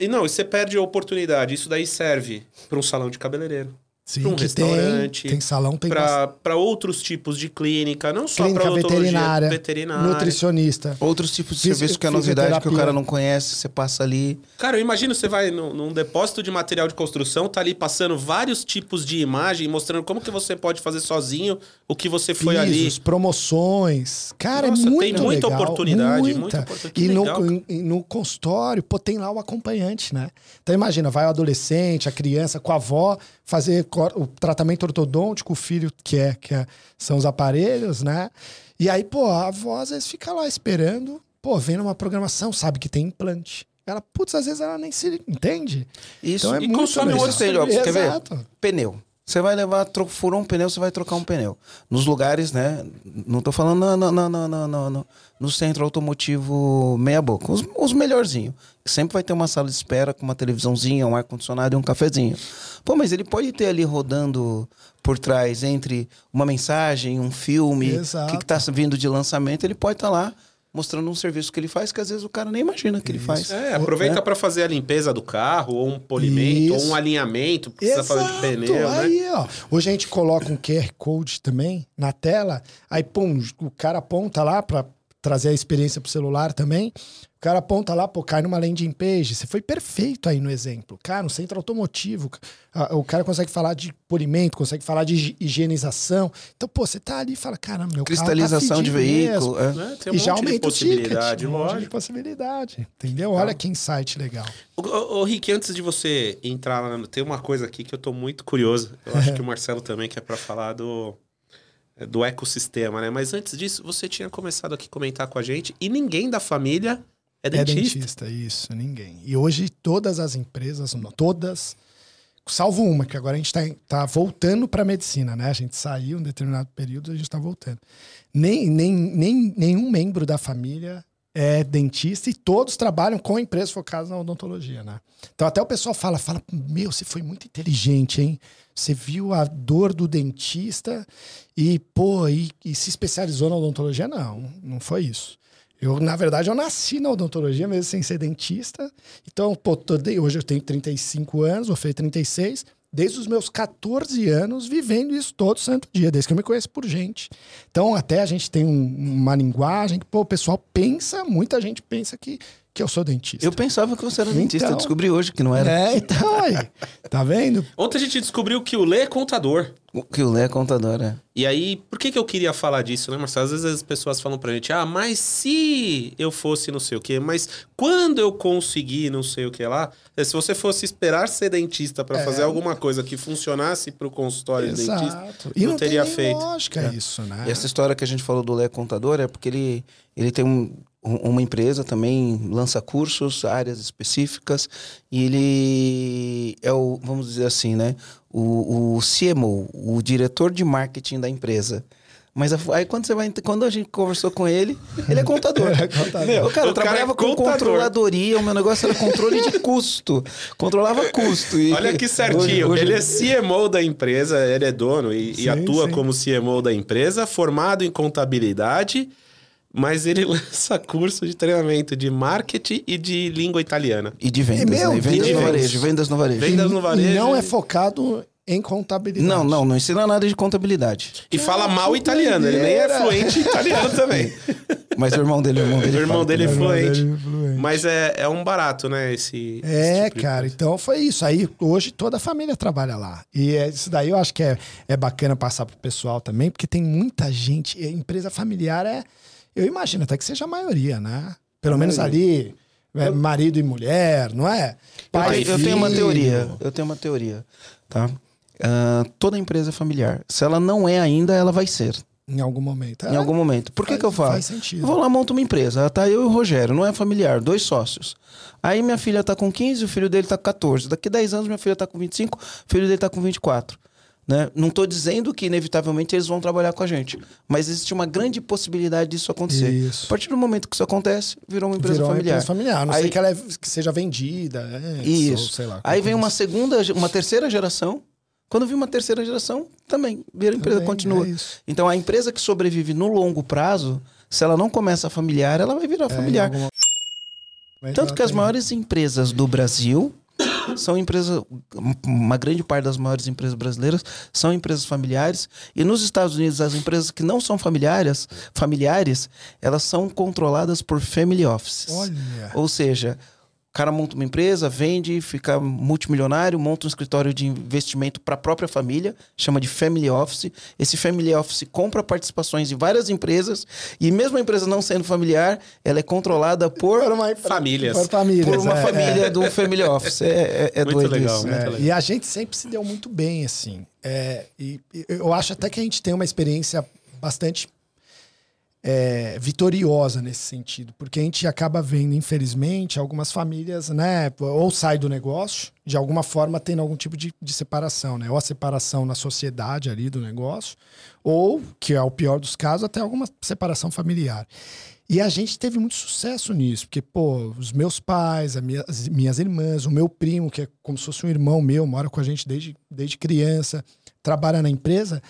e não, você perde a oportunidade. Isso daí serve para um salão de cabeleireiro, Sim, um que restaurante, tem, tem salão, tem para outros tipos de clínica, não só clínica para veterinária, veterinária. nutricionista. Outros tipos de Fisi- serviço que é novidade, que o cara não conhece, você passa ali. Cara, eu imagino você vai num, num depósito de material de construção, tá ali passando vários tipos de imagem, mostrando como que você pode fazer sozinho o que você foi ali. Pisos, promoções. Cara, Nossa, é tem muito muita legal, oportunidade, muita. muita oportunidade. E no, e no consultório, pô, tem lá o acompanhante, né? Então imagina, vai o adolescente, a criança com a avó fazer o tratamento ortodôntico, o filho que é, que é- são os aparelhos, né? E aí, pô, a avó às vezes fica lá esperando, pô, vendo uma programação, sabe que tem implante. Ela, putz, às vezes ela nem se entende. Isso. Então é e muito consome Sei, ó, quer ver? Pneu. Você vai levar, tro- furou um pneu, você vai trocar um pneu. Nos lugares, né? Não tô falando no, no, no, no, no, no, no- no centro automotivo meia boca. Os, os melhorzinhos. Sempre vai ter uma sala de espera com uma televisãozinha, um ar-condicionado e um cafezinho. Pô, mas ele pode ter ali rodando por trás entre uma mensagem, um filme, o que, que tá vindo de lançamento, ele pode estar lá mostrando um serviço que ele faz que às vezes o cara nem imagina que ele faz. É, aproveita É. para fazer a limpeza do carro, ou um polimento, Isso. ou um alinhamento, porque precisa fazer de pneu, né? aí, ó. Hoje a gente coloca um QR Code também na tela, aí pum, o cara aponta lá para trazer a experiência pro celular também. O cara aponta lá, pô, cai numa landing page. Você foi perfeito aí no exemplo. Cara, no centro automotivo, o cara consegue falar de polimento, consegue falar de higi- higienização. Então, pô, você tá ali e fala, caramba, meu Cristalização carro tá de veículo. é. Né? Tem um e já monte de aumenta o possibilidade, ticket, um monte de lógico. possibilidade, entendeu? Olha que insight legal. Ô, ô, ô, Rick, antes de você entrar lá, tem uma coisa aqui que eu tô muito curioso. Eu acho que o Marcelo também quer para falar do, do ecossistema, né? Mas antes disso, você tinha começado aqui a comentar com a gente e ninguém da família é É dentista. dentista, isso, ninguém. E hoje todas as empresas, todas, salvo uma, que agora a gente está tá voltando para a medicina, né? A gente saiu em determinado período, a gente está voltando. Nem, nem, nem, nenhum membro da família é dentista e todos trabalham com empresas focadas na odontologia, né? Então até o pessoal fala, fala, meu, você foi muito inteligente, hein? Você viu a dor do dentista e, pô, e, e se especializou na odontologia? Não, não foi isso. Eu, na verdade, eu nasci na odontologia, mesmo sem ser dentista. Então, pô, hoje eu tenho 35 anos, vou fazer 36. Desde os meus 14 anos, vivendo isso todo santo dia, desde que eu me conheço por gente. Então, até a gente tem um- uma linguagem que, pô, o pessoal pensa, muita gente pensa que, que eu sou dentista. Eu pensava que você era dentista, eu Então. descobri hoje que não era. É, então, aí. Tá vendo? Ontem a gente descobriu que o Lê é contador. O Que o Lé é contador, é. E aí, por que, que eu queria falar disso, né, Marcelo? Às vezes as pessoas falam pra gente, ah, mas se eu fosse não sei o quê, mas quando eu conseguir não sei o que lá, é, se você fosse esperar ser dentista pra É. fazer alguma coisa que funcionasse pro consultório de dentista, Exato. E não não, teria feito. lógica É. isso, né? E essa história que a gente falou do Lé Contador é porque ele, ele tem um- uma empresa também, lança cursos, áreas específicas, e ele é o, vamos dizer assim, né? O, o CMO, o diretor de marketing da empresa. Mas aí quando você vai. Quando a gente conversou com ele, ele é contador. É contador. Meu, o cara, O eu cara trabalhava é com contador. controladoria, o meu negócio era controle de custo. Controlava custo. E Olha que certinho. hoje- hoje- Ele é CMO da empresa, ele é dono e, e Sim, atua sim. como CMO da empresa, formado em contabilidade, mas ele lança curso de treinamento de marketing e de língua italiana. E de vendas, Meu né? Vendas no varejo, vendas no varejo. Vendas no varejo. E não é focado em contabilidade. Não, não, não ensina nada de contabilidade. E fala mal italiano, ele nem é fluente em italiano também. Mas o irmão dele, o irmão dele. O irmão fala dele é fluente. Irmão dele é fluente. Mas é, é um barato, né? Esse. esse É, tipo de cara, coisa. então foi isso. Aí hoje toda a família trabalha lá. E é, isso daí eu acho que é, é bacana passar pro pessoal também, porque tem muita gente. e empresa familiar é. Eu imagino até que seja a maioria, né? Pelo A menos maioria. ali, é, marido e mulher, não é? Eu, Pai tenho, e eu tenho uma teoria. Eu tenho uma teoria, tá? Ah, toda empresa é familiar. Se ela não é ainda, ela vai ser. Em algum momento. Em É, algum momento. Por que, faz- que eu falo? Faz sentido. Eu vou lá, monto uma empresa. Tá eu e o Rogério, não é familiar, dois sócios. Aí minha filha tá com 15, o filho dele tá com 14. Daqui 10 anos minha filha tá com 25, o filho dele tá com 24. Né? Não tô dizendo que inevitavelmente eles vão trabalhar com a gente, mas existe uma grande possibilidade disso acontecer. Isso. A partir do momento que isso acontece, virou uma empresa Virou uma familiar. empresa familiar. A não Aí- sei que ela é- que seja vendida. é, Isso. ou sei lá, Aí vem uma segunda, uma terceira geração. Quando vim uma terceira geração, também vira a empresa Também, continua. é isso. então a empresa que sobrevive no longo prazo, se ela não começa familiar, ela vai virar É, familiar. alguma- Tanto que as maiores empresas do Brasil são empresas, uma grande parte das maiores empresas brasileiras são empresas familiares e nos Estados Unidos as empresas que não são familiares, familiares, elas são controladas por family offices. Olha. Ou seja, cara monta uma empresa, vende, fica multimilionário, monta um escritório de investimento para a própria família, chama de family office. Esse family office compra participações em várias empresas e mesmo a empresa não sendo familiar, ela é controlada por Por uma Famílias. Por famílias. por uma é, família do family office. É, é, é Muito doido legal, isso. muito É, legal. e a gente sempre se deu muito bem, assim. É, e, e eu acho até que a gente tem uma experiência bastante é, vitoriosa nesse sentido, porque a gente acaba vendo, infelizmente, algumas famílias, né, ou sai do negócio, de alguma forma tendo algum tipo de, de separação, né, ou a separação na sociedade ali do negócio, ou, que é o pior dos casos, até alguma separação familiar. E a gente teve muito sucesso nisso, porque, pô, os meus pais, as minhas, as minhas irmãs, o meu primo, que é como se fosse um irmão meu, mora com a gente desde, desde criança, trabalha na empresa,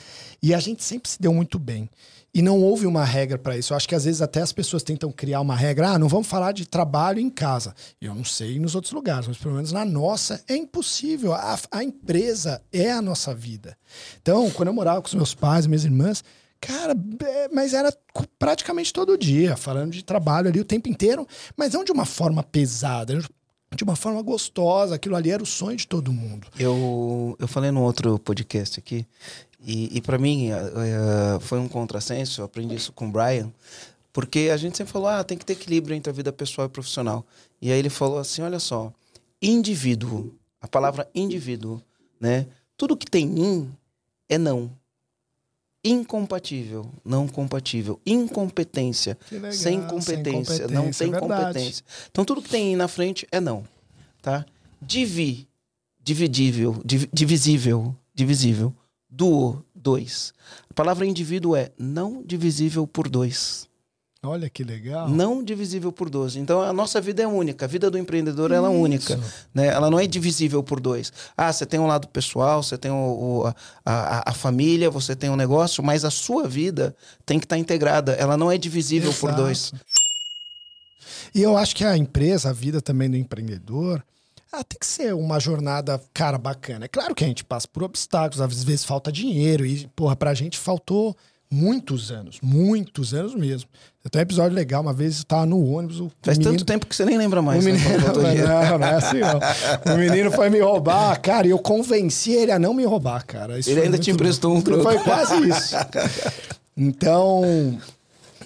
e a gente sempre se deu muito bem. E não houve uma regra para isso. Eu acho que às vezes até as pessoas tentam criar uma regra. Ah, não vamos falar de trabalho em casa. Eu não sei nos outros lugares, mas pelo menos na nossa é impossível. A, a empresa é a nossa vida. Então, quando eu morava com os meus pais, minhas irmãs, cara, é, mas era praticamente todo dia, falando de trabalho ali o tempo inteiro, mas não de uma forma pesada, de uma forma gostosa. Aquilo ali era o sonho de todo mundo. Eu, eu falei no outro podcast aqui, e, e para mim eh, eh, foi um contrassenso, eu aprendi isso com o Brian, porque a gente sempre falou, ah, tem que ter equilíbrio entre a vida pessoal e profissional. E aí ele falou assim, olha só, indivíduo, a palavra indivíduo, né? Tudo que tem in é não. Incompatível, não compatível. Incompetência, legal, sem sem competência, não competência, tem é competência. Então tudo que tem in na frente é não, tá? Divi, dividível, div- divisível, divisível. Duo, dois. A palavra indivíduo é não divisível por dois. Olha que legal. Não divisível por dois. Então a nossa vida é única. A vida do empreendedor ela é única. Né? Ela não é divisível por dois. Ah, você tem um lado pessoal, você tem o, o- a, a, a família, você tem um negócio, mas a sua vida tem que estar integrada. Ela não é divisível por Exato. dois. E eu acho que a empresa, a vida também do empreendedor, ela tem que ser uma jornada, cara, bacana. É claro que a gente passa por obstáculos, às vezes falta dinheiro, e, porra, pra gente faltou Muitos anos, muitos anos mesmo. Tem um episódio legal, uma vez eu tava no ônibus. O Faz menino, tanto tempo que você nem lembra mais. o né, menino, não, não é assim não. O menino foi me roubar, cara, e eu convenci ele a não me roubar, cara. Isso Ele ainda te emprestou um louco. troco. Foi quase isso. Então,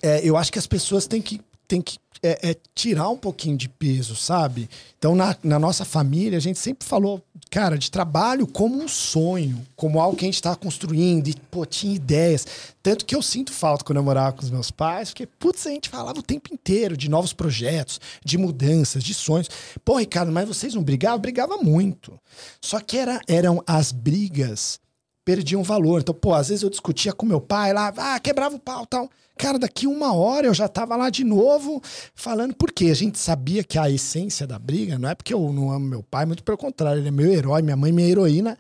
é, eu acho que as pessoas têm que, têm que é, é, tirar um pouquinho de peso, sabe? Então, na, na nossa família, a gente sempre falou, cara, de trabalho como um sonho, como algo que a gente está construindo, e, pô, tinha ideias. Tanto que eu sinto falta quando eu morava com os meus pais, porque, putz, a gente falava o tempo inteiro de novos projetos, de mudanças, de sonhos. Pô, Ricardo, mas vocês não brigavam? Brigava muito. Só que era, eram as brigas perdiam valor. Então, pô, às vezes eu discutia com meu pai lá, ah, quebrava o pau tal. Cara, daqui uma hora eu já tava lá de novo falando, porque a gente sabia que a essência da briga não é porque eu não amo meu pai, muito pelo contrário, ele é meu herói, minha mãe minha heroína,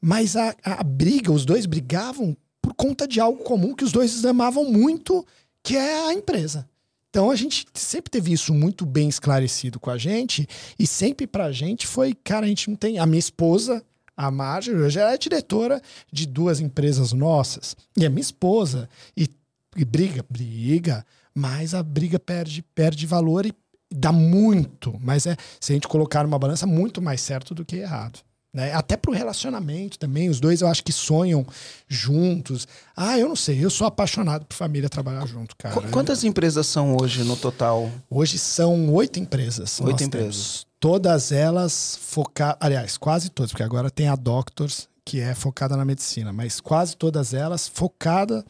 mas a, a briga, os dois brigavam por conta de algo comum que os dois amavam muito, que é a empresa. Então a gente sempre teve isso muito bem esclarecido com a gente e sempre pra gente foi, cara, a gente não tem. A minha esposa, a Marjorie, hoje é diretora de duas empresas nossas. E é minha esposa. E, e briga, briga, mas a briga perde, perde valor e dá muito. Mas é, se a gente colocar numa balança, muito mais certo do que errado. Né? Até pro relacionamento também. Os dois eu acho que sonham juntos. Ah, eu não sei. Eu sou apaixonado por família trabalhar junto, cara. Qu- Quantas empresas são hoje no total? Hoje são oito empresas. Oito empresas. Todas elas focadas. Aliás, quase todas, porque agora tem a Doctors, que é focada na medicina, mas quase todas elas focada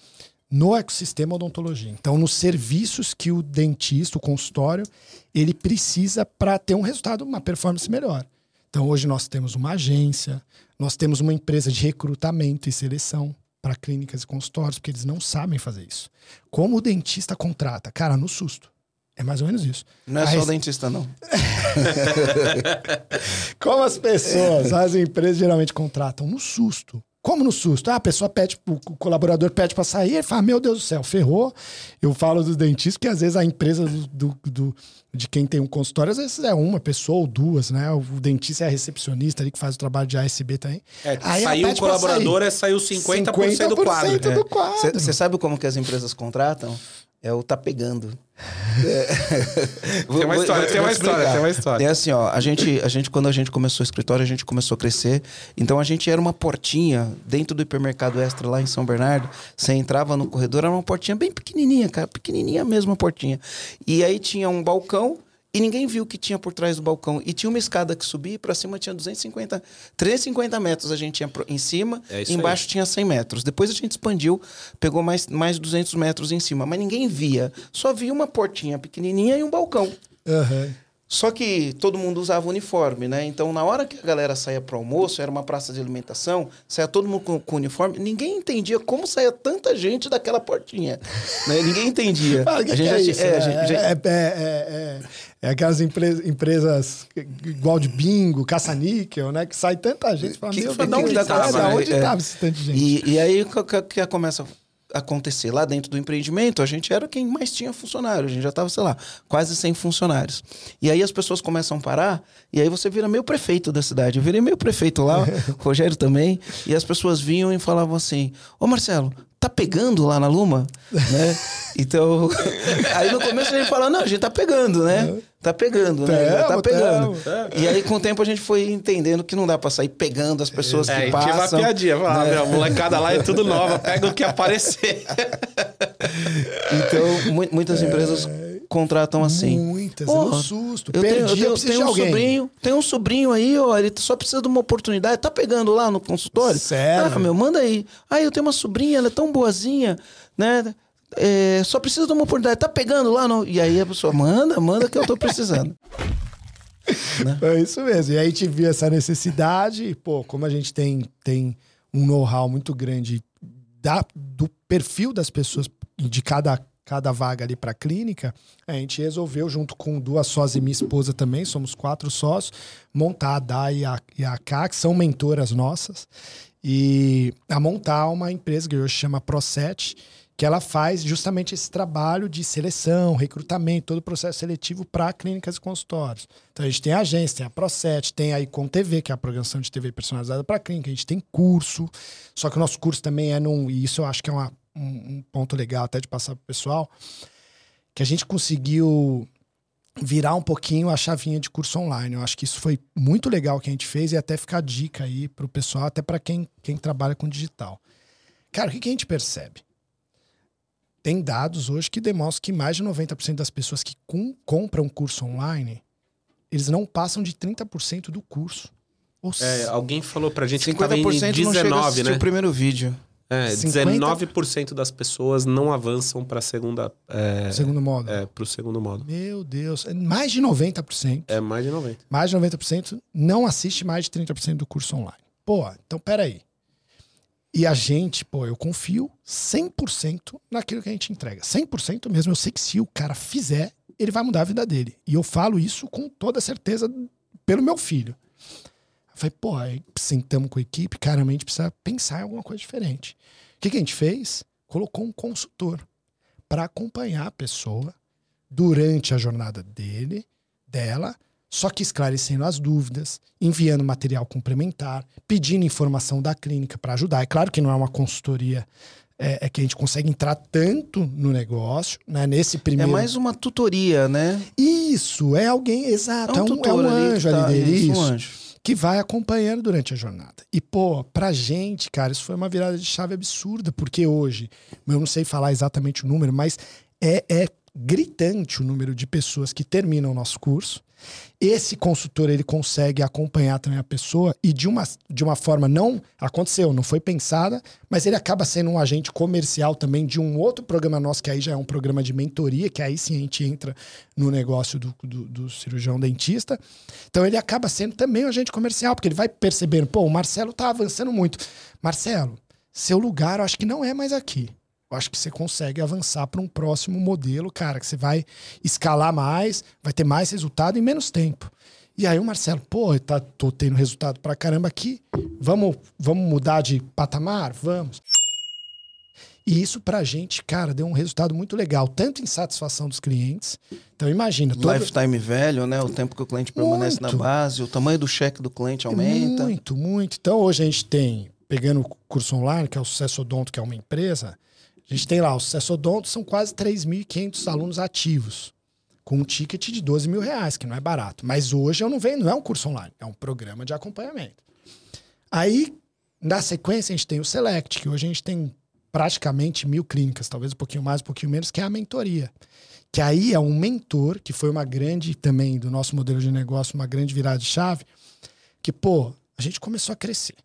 no ecossistema odontologia. Então, nos serviços que o dentista, o consultório, ele precisa para ter um resultado, uma performance melhor. Então, hoje nós temos uma agência, nós temos uma empresa de recrutamento e seleção para clínicas e consultórios, porque eles não sabem fazer isso. Como o dentista contrata? Cara, no susto. É mais ou menos isso. Não é A só rece- dentista, não. Como as pessoas, as empresas geralmente contratam no susto. Como no susto? Ah, a pessoa pede, o colaborador pede para sair, ele fala: Meu Deus do céu, ferrou. Eu falo dos dentistas que às vezes a empresa do, do- do- de quem tem um consultório, às vezes é uma pessoa ou duas, né? O dentista é a recepcionista ali que faz o trabalho de ASB também. É, Aí saiu o colaborador, é saiu 50%, do quadro. 50% do quadro. Você sabe como que as empresas contratam? É o tá pegando. Tem uma história, tem uma história, tem uma história. É assim, ó, a gente, a gente, quando a gente começou o escritório, a gente começou a crescer. Então a gente era uma portinha dentro do hipermercado extra lá em São Bernardo. Você entrava no corredor, era uma portinha bem pequenininha, cara, pequenininha mesmo a portinha. E aí tinha um balcão e ninguém viu o que tinha por trás do balcão. E tinha uma escada que subia e pra cima tinha 250, 350 metros a gente tinha em cima, É isso aí. embaixo tinha 100 metros. Depois a gente expandiu, pegou mais, mais 200 metros em cima, mas ninguém via. Só via uma portinha pequenininha e um balcão. Aham. Só que todo mundo usava uniforme, né? Então, na hora que a galera saía para almoço, era uma praça de alimentação, saía todo mundo com, com uniforme, ninguém entendia como saía tanta gente daquela portinha. né? Ninguém entendia. Fala, que a gente é isso, é, né? gente É, é, é, aquelas empresas, empresas igual de bingo, caça-níquel, né? Que sai tanta gente. Fala, Que- meu que- que onde né? onde É. tava esse tanto de gente? E, e aí, o que, que- que começa acontecer? Lá dentro do empreendimento, a gente era quem mais tinha funcionário. A gente já estava, sei lá, quase 100 funcionários. E aí as pessoas começam a parar, e aí você vira meio prefeito da cidade. Eu virei meio prefeito lá, o Rogério também. E as pessoas vinham e falavam assim: Ô Marcelo, tá pegando lá na Luma? né? Então, aí no começo a gente fala: Não, a gente tá pegando, né? Tá pegando, né? Já tá pegando. tamo. E aí, com o tempo, a gente foi entendendo que não dá pra sair pegando as pessoas É, que e tinha uma passam. piadinha. Falava, né? meu, a molecada lá é tudo nova, pega o que aparecer. Então, mu- muitas empresas contratam assim. Muitas, Ó, é um susto. Eu Perdi, tenho, eu tenho, tenho um alguém. sobrinho, tem um sobrinho aí, ó, ele só precisa de uma oportunidade. Tá pegando lá no consultório? Sério? Ah, meu, manda aí. Ah, eu tenho uma sobrinha, ela é tão boazinha, né? É, só precisa de uma oportunidade. Tá pegando lá no... E aí a pessoa, manda, manda que eu tô precisando. É isso mesmo. E aí a gente viu essa necessidade, e, pô, como a gente tem, tem um know-how muito grande da, do perfil das pessoas de cada, cada vaga ali para a clínica, a gente resolveu, junto com duas sócias e minha esposa também, somos quatro sócios, montar a Dai e a, a K, que são mentoras nossas, e a montar uma empresa que hoje chama Procet, que ela faz justamente esse trabalho de seleção, recrutamento, todo o processo seletivo para clínicas e consultórios. Então a gente tem a agência, tem a Procet, tem a Icon TV, que é a programação de TV personalizada para clínica, a gente tem curso, só que o nosso curso também é num, e isso eu acho que é uma, um, um ponto legal até de passar pro pessoal, que a gente conseguiu virar um pouquinho a chavinha de curso online. Eu acho que isso foi muito legal que a gente fez e até ficar dica aí pro pessoal, até para quem, quem trabalha com digital. Cara, o que, que a gente percebe? Tem dados hoje que demonstram que mais de 90% das pessoas que com, compram curso online, eles não passam de 30% do curso. Ou É, alguém falou pra gente que tava em 50% não chega a 19, assistir né? o primeiro vídeo. É, 50? 19% das pessoas não avançam pra segunda. É, segundo modo. é, pro segundo modo. Meu Deus, é mais de 90%. É mais de 90. mais de 90% não assiste mais de 30% do curso online. Pô, então peraí. E a gente, pô, eu confio 100% naquilo que a gente entrega. 100% mesmo. Eu sei que se o cara fizer, ele vai mudar a vida dele. E eu falo isso com toda certeza pelo meu filho. Eu falei, pô, aí sentamos com a equipe, caramba, a gente precisa pensar em alguma coisa diferente. O que, que a gente fez? Colocou um consultor para acompanhar a pessoa durante a jornada dele, dela, só que esclarecendo as dúvidas, enviando material complementar, pedindo informação da clínica para ajudar. É claro que não é uma consultoria é, é que a gente consegue entrar tanto no negócio, né? Nesse É primeiro. mais uma tutoria, né? Isso, é alguém, exato, é um, é um ali que anjo tá- ali dele, isso, um anjo. Que vai acompanhando durante a jornada. E, pô, pra gente, cara, isso foi uma virada de chave absurda, porque hoje, eu não sei falar exatamente o número, mas é, é gritante o número de pessoas que terminam o nosso curso. Esse consultor, ele consegue acompanhar também a pessoa e de uma, de uma forma não aconteceu, não foi pensada, mas ele acaba sendo um agente comercial também de um outro programa nosso, que aí já é um programa de mentoria, que aí sim a gente entra no negócio do, do, do cirurgião dentista. Então ele acaba sendo também um agente comercial, porque ele vai percebendo, pô, o Marcelo tá avançando muito. Marcelo, seu lugar eu acho que não é mais aqui. Eu acho que você consegue avançar para um próximo modelo, cara, que você vai escalar mais, vai ter mais resultado em menos tempo. E aí o Marcelo, pô, tá, tô tendo resultado pra caramba aqui, vamos, vamos mudar de patamar? Vamos. E isso pra gente, cara, deu um resultado muito legal, tanto em satisfação dos clientes. Então imagina, todo... Lifetime velho, né? O tempo que o cliente permanece na Muito. base, o tamanho do cheque do cliente aumenta. Muito, muito. Então hoje a gente tem, pegando o curso online, que é o Sucesso Odonto, que é uma empresa, a gente tem lá, o Sucesso Odonto são quase 3.500 alunos ativos, com um ticket de 12 mil reais, que não é barato. Mas hoje eu não venho, não é um curso online, é um programa de acompanhamento. Aí, na sequência, a gente tem o Select, que hoje a gente tem praticamente mil clínicas, talvez um pouquinho mais, um pouquinho menos, que é a mentoria. Que aí é um mentor, que foi uma grande também do nosso modelo de negócio, uma grande virada de chave, que, pô, a gente começou a crescer.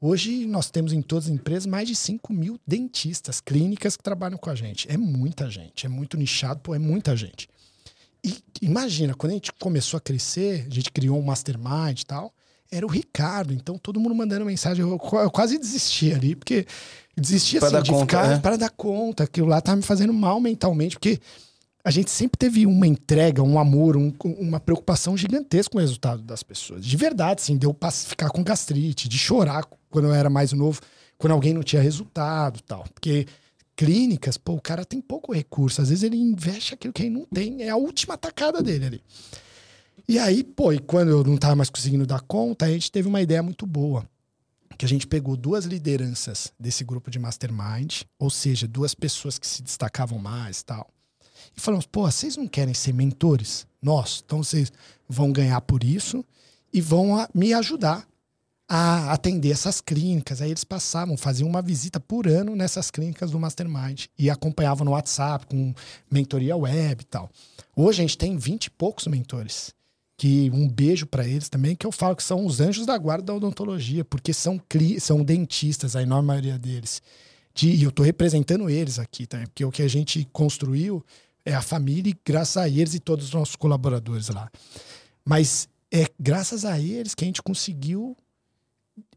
Hoje nós temos em todas as empresas mais de 5 mil dentistas, clínicas que trabalham com a gente. É muita gente, é muito nichado, pô, é muita gente. E imagina, quando a gente começou a crescer, a gente criou um mastermind e tal, era o Ricardo, então todo mundo mandando mensagem. Eu, eu quase desisti ali, porque desistia assim, de conta, ficar é. para dar conta. Aquilo lá tava me fazendo mal mentalmente, porque a gente sempre teve uma entrega, um amor, um- uma preocupação gigantesca com o resultado das pessoas. De verdade, sim, deu pra ficar com gastrite, de chorar quando eu era mais novo, quando alguém não tinha resultado tal. Porque clínicas, pô, o cara tem pouco recurso. Às vezes ele investe aquilo que ele não tem, é a última tacada dele ali. E aí, pô, e quando eu não tava mais conseguindo dar conta, a gente teve uma ideia muito boa. Que a gente pegou duas lideranças desse grupo de mastermind, ou seja, duas pessoas que se destacavam mais tal. E falamos, pô, vocês não querem ser mentores? Nós. Então vocês vão ganhar por isso e vão a- me ajudar a atender essas clínicas. Aí eles passavam, faziam uma visita por ano nessas clínicas do Mastermind e acompanhavam no WhatsApp com mentoria web e tal. Hoje a gente tem 20 e poucos mentores. Que um beijo para eles também, que eu falo que são os anjos da guarda da odontologia, porque são, cli são dentistas, a enorme maioria deles. De, e eu tô representando eles aqui, tá? porque o que a gente construiu é a família, e graças a eles e todos os nossos colaboradores lá. Mas é graças a eles que a gente conseguiu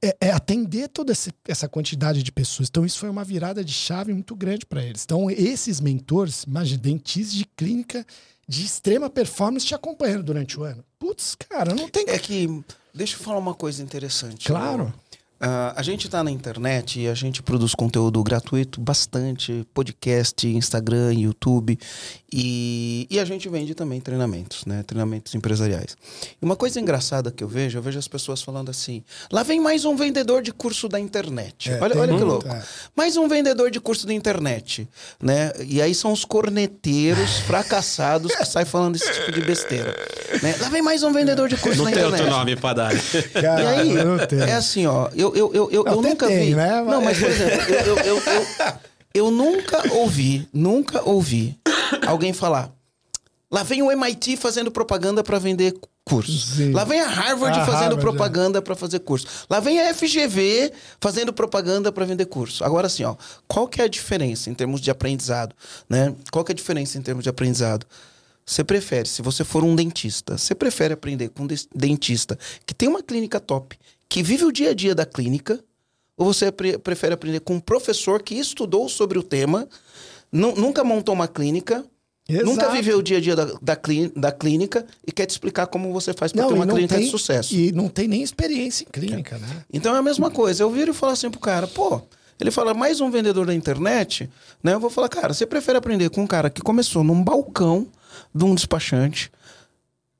é, é atender toda essa quantidade de pessoas. Então, isso foi uma virada de chave muito grande para eles. Então, esses mentores, imagina, dentistas de clínica de extrema performance te acompanhando durante o ano. Putz, cara, não tem. É que, deixa eu falar uma coisa interessante. Claro. Uh, a gente está na internet e a gente produz conteúdo gratuito, bastante, podcast, Instagram, YouTube. E, e a gente vende também treinamentos, né? Treinamentos empresariais. E uma coisa engraçada que eu vejo, eu vejo as pessoas falando assim: lá vem mais um vendedor de curso da internet. É, olha, tem olha que louco. é. Mais um vendedor de curso da internet, né? E aí são os corneteiros fracassados que saem falando esse tipo de besteira. Né? Lá vem mais um vendedor de curso Não da tem internet. outro nome pra dar. Cara, E aí, não tem. é assim, ó, eu, eu, eu, eu, Não, eu tem, nunca tem, vi. né? Não, mas, por exemplo, eu, eu, eu, eu, eu nunca ouvi, nunca ouvi alguém falar. Lá vem o MIT fazendo propaganda para vender cursos. Sim. Lá vem a Harvard A fazendo Harvard, é. propaganda para fazer curso. Lá vem a FGV fazendo propaganda para vender curso. Agora assim, ó, qual que é a diferença em termos de aprendizado, né? Qual que é a diferença em termos de aprendizado? Você prefere, se você for um dentista, você prefere aprender com um dentista que tem uma clínica top, que vive o dia a dia da clínica, ou você pre- prefere aprender com um professor que estudou sobre o tema, nu- nunca montou uma clínica, nunca Exato. viveu o dia a dia da, da, clí- da clínica e quer te explicar como você faz para ter uma clínica tem, de sucesso? E não tem nem experiência em clínica, né? Então é a mesma coisa. Eu viro e falo assim pro cara, pô, ele fala, mais um vendedor da internet, né? Eu vou falar, cara, você prefere aprender com um cara que começou num balcão de um despachante,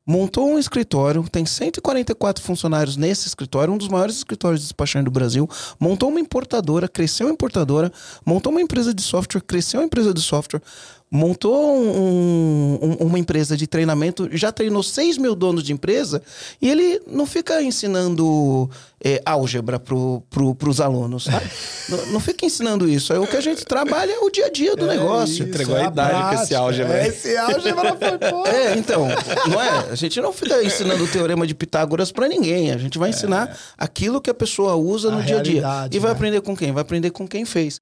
montou um escritório, tem 144 funcionários nesse escritório, um dos maiores escritórios de despachante do Brasil, montou uma importadora, cresceu a importadora, montou uma empresa de software, cresceu a empresa de software, montou um- um- uma empresa de treinamento, já treinou 6 mil donos de empresa e ele não fica ensinando é, álgebra para pro, pros alunos, sabe? não, não fica ensinando isso. Aí o que a gente trabalha é o dia a dia do negócio. isso, Entregou a é idade com esse prática. álgebra. É, Esse álgebra foi fora. É, então, não é? A gente não fica ensinando o teorema de Pitágoras pra ninguém. A gente vai ensinar aquilo que a pessoa usa no A dia a dia. E vai né? aprender com quem? Vai aprender com quem fez.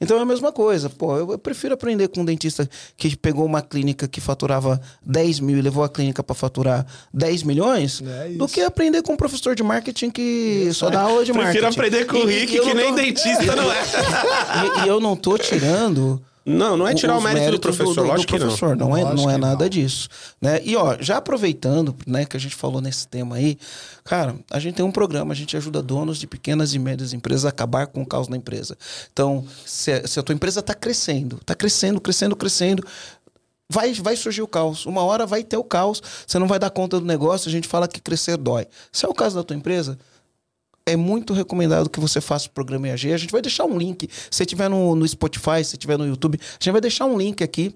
Então é a mesma coisa. Pô, eu, eu prefiro aprender com um dentista que pegou uma clínica que faturava 10 mil e levou a clínica pra faturar 10 milhões É do isso. que aprender com um professor de marketing que só dá aula de marketing. Prefiro aprender com o E- e Rick, eu que não nem tô- dentista não é. E, e eu não tô tirando Não, não é tirar o mérito do professor, lógico que não. professor, não. é, Lógico não é nada não. disso. Né? E ó, já aproveitando, né, que a gente falou nesse tema aí, cara, a gente tem um programa, a gente ajuda donos de pequenas e médias empresas a acabar com o caos na empresa. Então, se, a- se a tua empresa está crescendo, está crescendo, crescendo, crescendo, vai, vai surgir o caos. Uma hora vai ter o caos, você não vai dar conta do negócio, a gente fala que crescer dói. Se é o caso da tua empresa, é muito recomendado que você faça o programa EAG. A gente vai deixar um link. Se tiver no, no Spotify, se tiver no YouTube, a gente vai deixar um link aqui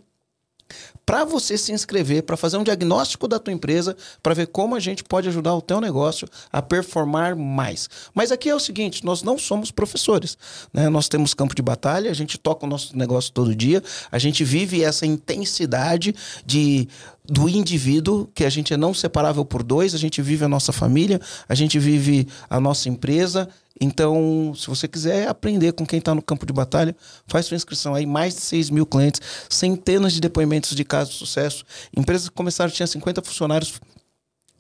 para você se inscrever, para fazer um diagnóstico da tua empresa, para ver como a gente pode ajudar o teu negócio a performar mais. Mas aqui é o seguinte, nós não somos professores, né? Nós temos campo de batalha, a gente toca o nosso negócio todo dia, a gente vive essa intensidade de do indivíduo, que a gente é não separável por dois, a gente vive a nossa família, a gente vive a nossa empresa. Então, se você quiser aprender com quem está no campo de batalha, faz sua inscrição aí. Mais de 6 mil clientes, centenas de depoimentos de casos de sucesso. Empresas que começaram, tinha 50 funcionários,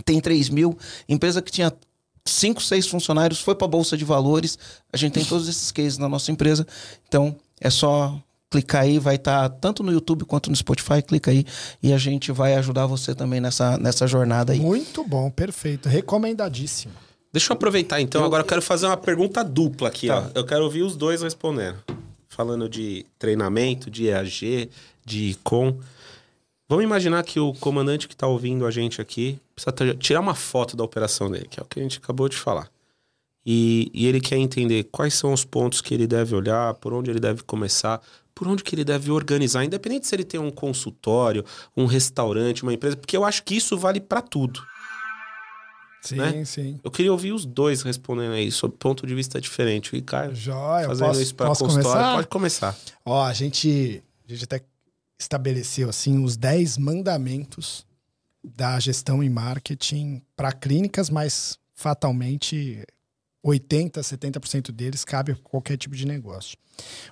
tem 3 mil. Empresa que tinha 5, 6 funcionários, foi para a Bolsa de Valores. A gente tem todos esses cases na nossa empresa. Então, é só clicar aí, vai estar tanto no YouTube quanto no Spotify, clica aí e a gente vai ajudar você também nessa, nessa jornada aí. Muito bom, perfeito. Recomendadíssimo. Deixa eu aproveitar então, agora eu quero fazer uma pergunta dupla aqui, Tá. ó. Eu quero ouvir os dois respondendo. Falando de treinamento, de EAG, de ICOM. Vamos imaginar que o comandante que está ouvindo a gente aqui precisa tirar uma foto da operação dele, que é o que a gente acabou de falar. E, e ele quer entender quais são os pontos que ele deve olhar, por onde ele deve começar, por onde que ele deve organizar, independente se ele tem um consultório, um restaurante, uma empresa, porque eu acho que isso vale para tudo. Sim, Né? sim. Eu queria ouvir os dois respondendo aí, sob ponto de vista diferente. O Ricardo, Joia, eu fazendo posso, isso para consultório, começar? pode começar. Ó, a gente, a gente até estabeleceu assim os 10 mandamentos da gestão e marketing para clínicas, mas fatalmente 80, 70% deles cabe a qualquer tipo de negócio.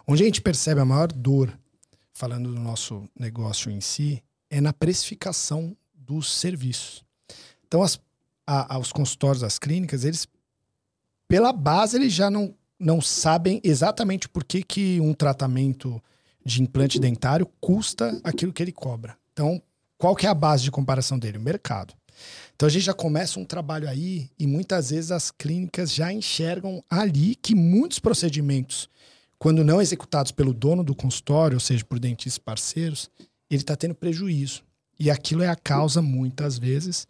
Onde a gente percebe a maior dor, falando do nosso negócio em si, é na precificação dos serviços. Então, as, a, a- os consultórios, as clínicas, eles, pela base, eles já não, não sabem exatamente por que, que um tratamento de implante dentário custa aquilo que ele cobra. Então, qual que é a base de comparação dele? O mercado. Então a gente já começa um trabalho aí e muitas vezes as clínicas já enxergam ali que muitos procedimentos, quando não executados pelo dono do consultório, ou seja, por dentistas parceiros, ele está tendo prejuízo. E aquilo é a causa, muitas vezes,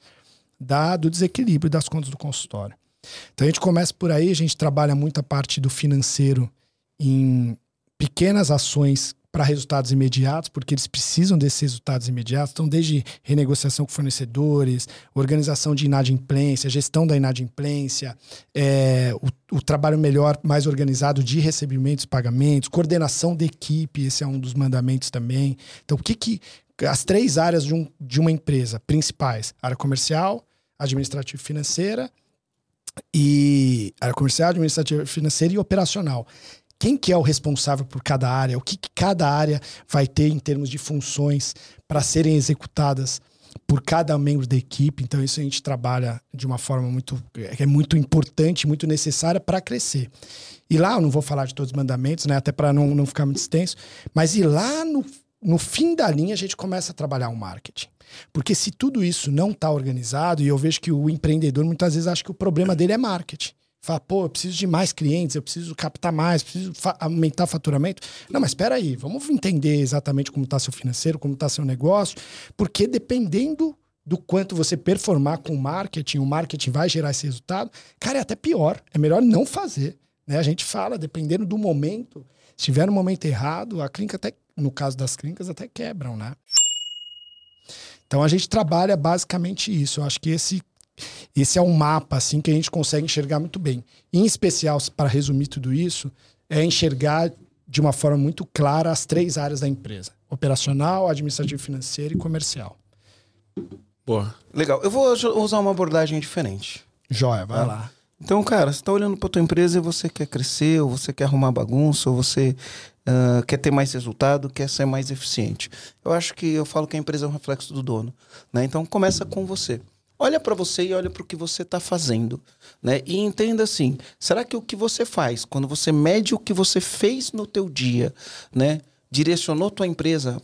da, do desequilíbrio das contas do consultório. Então a gente começa por aí, a gente trabalha muito a parte do financeiro em pequenas ações para resultados imediatos, porque eles precisam desses resultados imediatos. Então, desde renegociação com fornecedores, organização de inadimplência, gestão da inadimplência, é, o, o, trabalho melhor, mais organizado de recebimentos pagamentos, coordenação de equipe, esse é um dos mandamentos também. Então, o que que. As três áreas de, um, de uma empresa principais: área comercial, administrativa e financeira, e área comercial, administrativa, financeira e operacional quem que é o responsável por cada área, o que, que cada área vai ter em termos de funções para serem executadas por cada membro da equipe. Então isso a gente trabalha de uma forma muito é muito importante, muito necessária para crescer. E lá eu não vou falar de todos os mandamentos, né, até para não, não ficar muito extenso, mas ir lá no, no fim da linha a gente começa a trabalhar o marketing. Porque se tudo isso não está organizado, e eu vejo que o empreendedor muitas vezes acha que o problema dele é marketing. Fala, pô, eu preciso de mais clientes, eu preciso captar mais, preciso aumentar o faturamento. Não, mas espera aí, vamos entender exatamente como está seu financeiro, como está seu negócio, porque dependendo do quanto você performar com o marketing, o marketing vai gerar esse resultado, cara, é até pior, é melhor não fazer. Né? A gente fala, dependendo do momento, se tiver no momento errado, a clínica até, no caso das clínicas, até quebram, né? Então a gente trabalha basicamente isso. Eu acho que esse esse é um mapa assim que a gente consegue enxergar muito bem. Em especial, para resumir tudo isso, é enxergar de uma forma muito clara as três áreas da empresa: operacional, administrativo financeiro e comercial. Boa. Legal. Eu vou usar uma abordagem diferente. Joia, vai ah. lá. Então, cara, você está olhando para tua empresa e você quer crescer, ou você quer arrumar bagunça, ou você uh, quer ter mais resultado, quer ser mais eficiente. Eu acho que eu falo que a empresa é um reflexo do dono. Né? Então, começa com você. Olha para você e olha para o que você está fazendo, né? E entenda assim, será que o que você faz, quando você mede o que você fez no teu dia, né? Direcionou tua empresa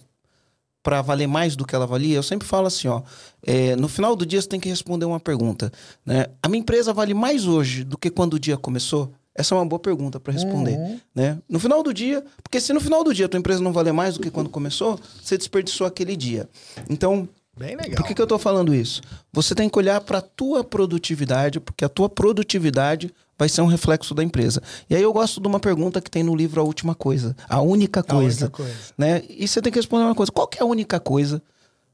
para valer mais do que ela valia? Eu sempre falo assim, ó, é, no final do dia você tem que responder uma pergunta, né? A minha empresa vale mais hoje do que quando o dia começou? Essa é uma boa pergunta para responder, uhum. né? No final do dia, porque se no final do dia a tua empresa não valer mais do que quando começou, você desperdiçou aquele dia. Então, Bem legal. Por que, que eu estou falando isso? Você tem que olhar para a tua produtividade, porque a tua produtividade vai ser um reflexo da empresa. E aí eu gosto de uma pergunta que tem no livro A Última Coisa. A única coisa. A única coisa. Né? E você tem que responder uma coisa. Qual é a única coisa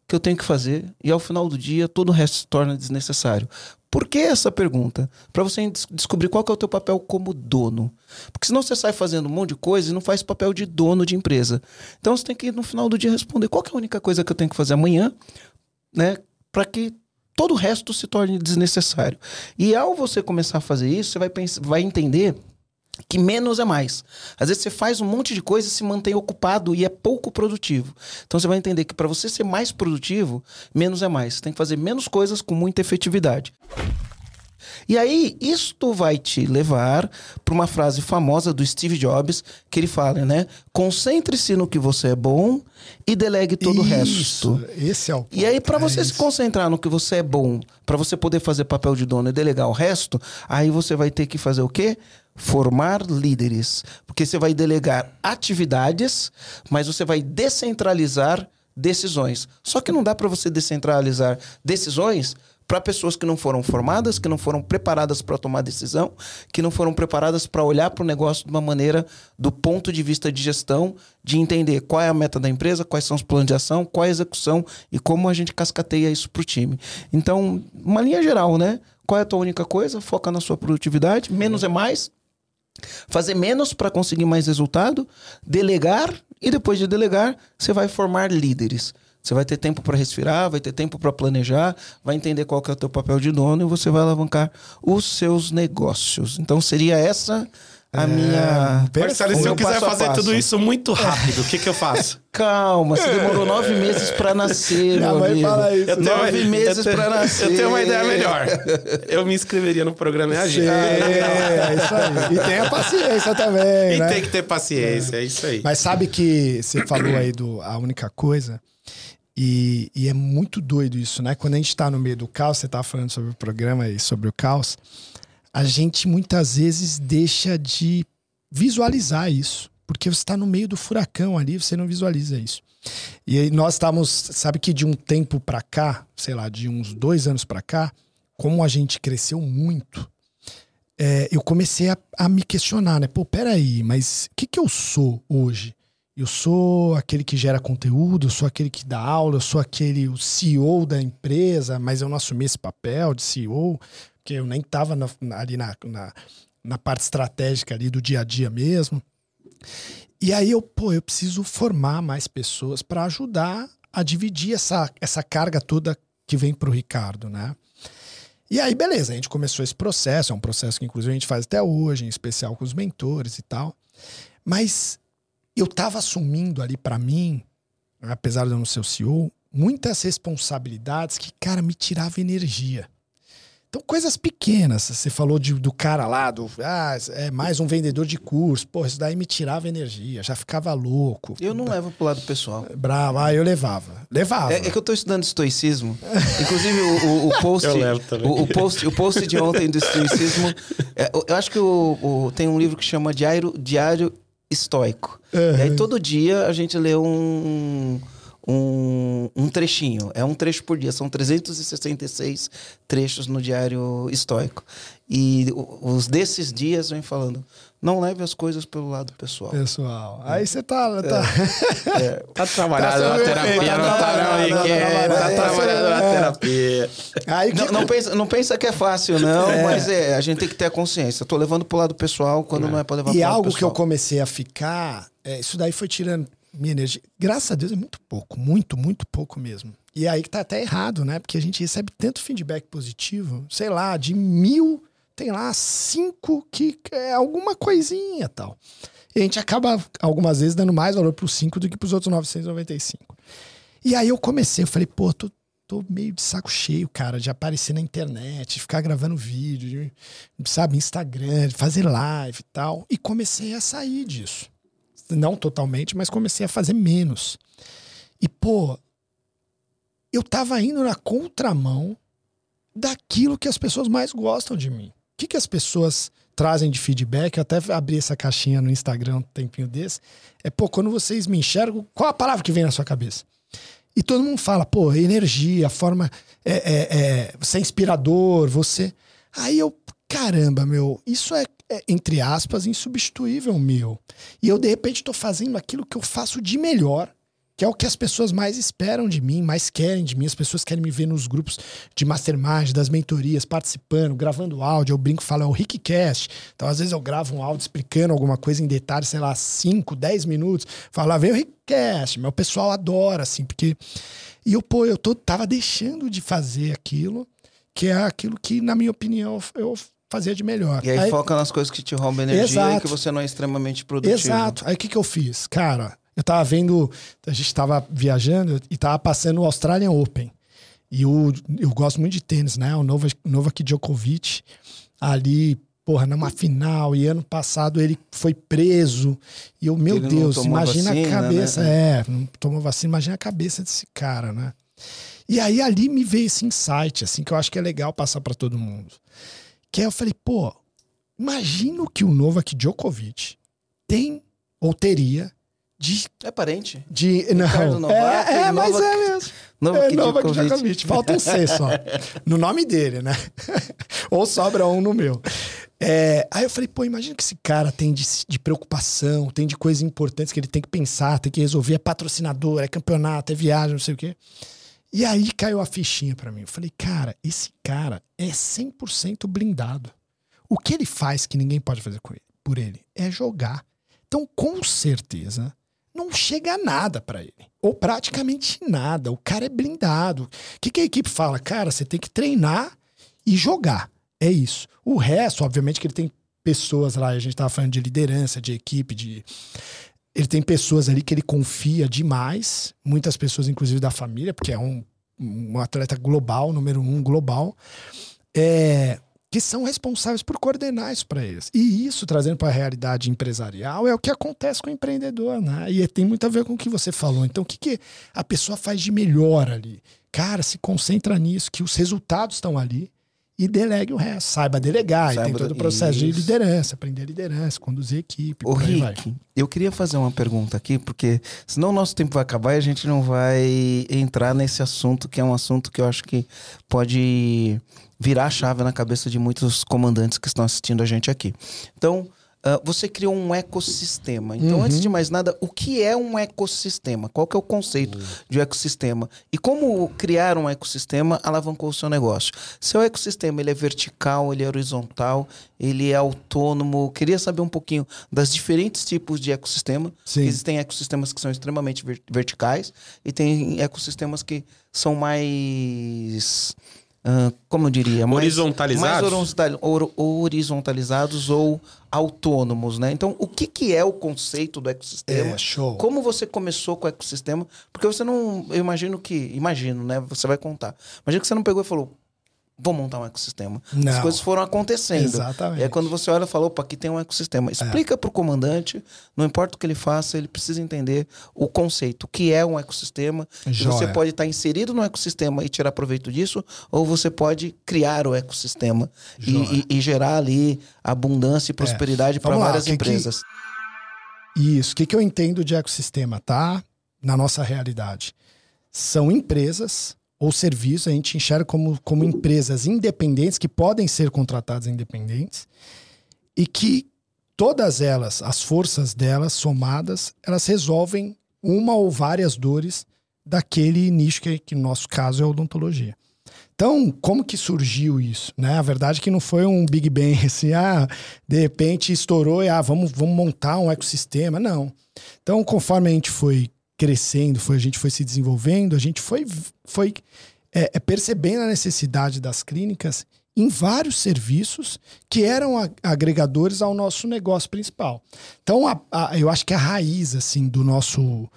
que eu tenho que fazer e ao final do dia todo o resto se torna desnecessário? Por que essa pergunta? Para você descobrir qual é o teu papel como dono. Porque senão você sai fazendo um monte de coisa e não faz papel de dono de empresa. Então você tem que no final do dia responder qual é a única coisa que eu tenho que fazer amanhã né? Para que todo o resto se torne desnecessário. E ao você começar a fazer isso, você vai, vai entender que menos é mais. Às vezes você faz um monte de coisa e se mantém ocupado e é pouco produtivo. Então você vai entender que para você ser mais produtivo, menos é mais. Você tem que fazer menos coisas com muita efetividade. E aí, isto vai te levar para uma frase famosa do Steve Jobs, que ele fala, né? Concentre-se no que você é bom e delegue todo Isso, o resto. Esse é o ponto. E aí, para você é se concentrar no que você é bom, para você poder fazer papel de dono e delegar o resto, aí você vai ter que fazer o quê? Formar líderes. Porque você vai delegar atividades, mas você vai descentralizar decisões. Só que não dá para você descentralizar decisões para pessoas que não foram formadas, que não foram preparadas para tomar decisão, que não foram preparadas para olhar para o negócio de uma maneira do ponto de vista de gestão, de entender qual é a meta da empresa, quais são os planos de ação, qual é a execução e como a gente cascateia isso para o time. Então, uma linha geral, né? Qual é a tua única coisa? Foca na sua produtividade, menos é mais. Fazer menos para conseguir mais resultado, delegar e depois de delegar, você vai formar líderes. Você vai ter tempo para respirar, vai ter tempo para planejar, vai entender qual que é o teu papel de dono e você vai alavancar os seus negócios. Então seria essa a é, minha. Marcelo, se eu quiser fazer tudo isso muito rápido, o que, que eu faço? Calma, você demorou nove meses para nascer, meu amigo. Fala isso. Eu tenho, nove meses para nascer. Eu tenho uma ideia melhor. Eu me inscreveria no programa e agir. É, é isso aí. E tenha paciência também. E né? tem que ter paciência, é. é isso aí. Mas sabe que você falou aí do a única coisa E, e, é muito doido isso, né? Quando a gente tá no meio do caos, você tava falando sobre o programa e sobre o caos, a gente muitas vezes deixa de visualizar isso. Porque você está no meio do furacão ali, você não visualiza isso. E aí nós estávamos, sabe que de um tempo para cá, sei lá, de uns dois anos para cá, como a gente cresceu muito, é, eu comecei a, a, me questionar, né? Pô, peraí, mas o que, que eu sou hoje? Eu sou aquele que gera conteúdo, eu sou aquele que dá aula, eu sou aquele o CEO da empresa, mas eu não assumi esse papel de CEO, porque eu nem estava ali na, na, na parte estratégica ali do dia a dia mesmo. E aí eu, pô, eu preciso formar mais pessoas para ajudar a dividir essa, essa carga toda que vem para o Ricardo, né? E aí, beleza, a gente começou esse processo, é um processo que inclusive a gente faz até hoje, em especial com os mentores e tal. Mas eu tava assumindo ali para mim, apesar de eu não ser o CEO, muitas responsabilidades que, cara, me tirava energia. Então, coisas pequenas. Você falou de, do cara lá, do. Ah, é mais um vendedor de curso. Pô, isso daí me tirava energia, já ficava louco. Eu não levo pro lado pessoal. Bravo, ah, eu levava. Levava. É, é que eu tô estudando estoicismo. Inclusive, o, o, o post. eu levo também. O, o, post, o post de ontem do estoicismo. É, eu acho que o, tem um livro que chama Diário, Diário Estoico. Uhum. E aí, todo dia a gente lê um um, um trechinho. É um trecho por dia. São 366 trechos no diário estoico. E os desses dias vem falando. Não leve as coisas pelo lado pessoal. Pessoal. Aí você tá. Tá, é. É. tá trabalhando tá na terapia, não tá, não. Tá trabalhando na terapia. Aí que... não, não, pensa, não pensa que é fácil, não, é. mas é, a gente tem que ter a consciência. Eu tô levando pro lado pessoal quando é. não é pra levar e pro lado pessoal. E algo que eu comecei a ficar. É, isso daí foi tirando minha energia. Graças a Deus é muito pouco, muito, muito pouco mesmo. E aí que tá até errado, né? Porque a gente recebe tanto feedback positivo, sei lá, de mil, tem lá cinco que é alguma coisinha tal. E a gente acaba, algumas vezes, dando mais valor pro cinco do que pros outros 995. E aí eu comecei, eu falei, pô, tô, tô meio de saco cheio, cara, de aparecer na internet, de ficar gravando vídeo, de, sabe, Instagram, de fazer live e tal. E comecei a sair disso não totalmente, mas comecei a fazer menos. E, pô, eu tava indo na contramão daquilo que as pessoas mais gostam de mim. O que, que as pessoas trazem de feedback? Eu até abri essa caixinha no Instagram um tempinho desse. É, pô, quando vocês me enxergam, qual a palavra que vem na sua cabeça? E todo mundo fala, pô, energia, forma. É, é, é, você é inspirador, você. Aí eu, caramba, meu, isso é entre aspas, insubstituível meu. E eu, de repente, estou fazendo aquilo que eu faço de melhor, que é o que as pessoas mais esperam de mim, mais querem de mim. As pessoas querem me ver nos grupos de mastermind, das mentorias, participando, gravando áudio. Eu brinco, falo, é o Rickcast. Então, às vezes, eu gravo um áudio explicando alguma coisa em detalhe, sei lá, 5, 10 minutos. Falo, ah, vem o Rickcast. Meu pessoal adora, assim, porque. E eu, pô, eu tô, tava deixando de fazer aquilo, que é aquilo que, na minha opinião, eu fazia de melhor. E aí, aí foca nas coisas que te roubam energia exato, e que você não é extremamente produtivo. Exato. Aí o que, que eu fiz? Cara, eu tava vendo, a gente tava viajando e tava passando o Australian Open. E o, eu gosto muito de tênis, né? O Novak, Novak Djokovic ali, porra, numa final. E ano passado ele foi preso. E eu, meu Deus, imagina vacina, a cabeça. Né? É, não tomou vacina, imagina a cabeça desse cara, né? E aí ali me veio esse insight, assim, que eu acho que é legal passar para todo mundo. Que aí eu falei, pô, imagina o que o Novak Djokovic tem ou teria de. É parente? De. Não. Novak, é, é mas Novak, é mesmo. Novak, é, Novak Djokovic. Djokovic. Falta um C só. no nome dele, né? ou sobra um no meu. É, aí eu falei, pô, imagina que esse cara tem de, de, preocupação, tem de coisas importantes que ele tem que pensar, tem que resolver. É patrocinador, é campeonato, é viagem, não sei o quê. E aí caiu a fichinha para mim. Eu falei, cara, esse cara é 100% blindado. O que ele faz que ninguém pode fazer por ele é jogar. Então, com certeza, não chega nada para ele. Ou praticamente nada. O cara é blindado. O que, que a equipe fala? Cara, você tem que treinar e jogar. É isso. O resto, obviamente, que ele tem pessoas lá, a gente tava falando de liderança, de equipe, de ele tem pessoas ali que ele confia demais, muitas pessoas, inclusive da família, porque é um, um atleta global, número um global. É, que são responsáveis por coordenar isso para eles. E isso, trazendo para a realidade empresarial, é o que acontece com o empreendedor, né? E tem muito a ver com o que você falou. Então, o que, que a pessoa faz de melhor ali? Cara, se concentra nisso, que os resultados estão ali e delegue o resto. Saiba delegar. Saiba e tem todo o processo isso. de liderança, aprender liderança, conduzir equipe. Ô, Rick, eu queria fazer uma pergunta aqui, porque senão o nosso tempo vai acabar e a gente não vai entrar nesse assunto, que é um assunto que eu acho que pode virar a chave na cabeça de muitos comandantes que estão assistindo a gente aqui. Então, Uh, você criou um ecossistema. Então, uhum. antes de mais nada, o que é um ecossistema? Qual que é o conceito uhum. de ecossistema? E como criar um ecossistema alavancou o seu negócio? Seu ecossistema, ele é vertical, ele é horizontal, ele é autônomo. Queria saber um pouquinho das diferentes tipos de ecossistema. Existem ecossistemas que são extremamente verticais e tem ecossistemas que são mais Uh, como eu diria, mais, horizontalizados, mais horizontalizados ou autônomos, né? Então, o que, que é o conceito do ecossistema? É, show. Como você começou com o ecossistema? Porque você não, eu imagino que, imagino, né? Você vai contar. Imagina que você não pegou e falou, vou montar um ecossistema. Não. As coisas foram acontecendo. Exatamente. E aí quando você olha e fala, opa, aqui tem um ecossistema. Explica é. para o comandante, não importa o que ele faça, ele precisa entender o conceito, o que é um ecossistema. Você pode estar inserido no ecossistema e tirar proveito disso, ou você pode criar o ecossistema e, e, e, gerar ali abundância e é. prosperidade é. para várias que empresas. Que... Isso. O que, que eu entendo de ecossistema, tá? Na nossa realidade. São empresas ou serviços, a gente enxerga como, como empresas independentes que podem ser contratadas independentes e que todas elas, as forças delas somadas, elas resolvem uma ou várias dores daquele nicho que, que no nosso caso é odontologia. Então, como que surgiu isso? Né? A verdade é que não foi um Big Bang assim, ah, de repente estourou e ah, vamos, vamos montar um ecossistema. Não. Então, conforme a gente foi crescendo, foi, a gente foi se desenvolvendo, a gente foi, foi é, é, percebendo a necessidade das clínicas em vários serviços que eram a, agregadores ao nosso negócio principal. Então, a, a, eu acho que a raiz assim do nosso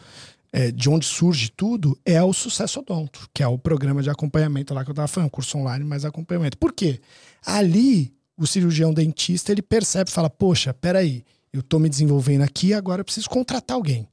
é, de onde surge tudo é o Sucesso Odonto, que é o programa de acompanhamento lá que eu estava falando, curso online mais acompanhamento. Por quê? Ali o cirurgião dentista ele percebe, fala, poxa, peraí, eu estou me desenvolvendo aqui, agora eu preciso contratar alguém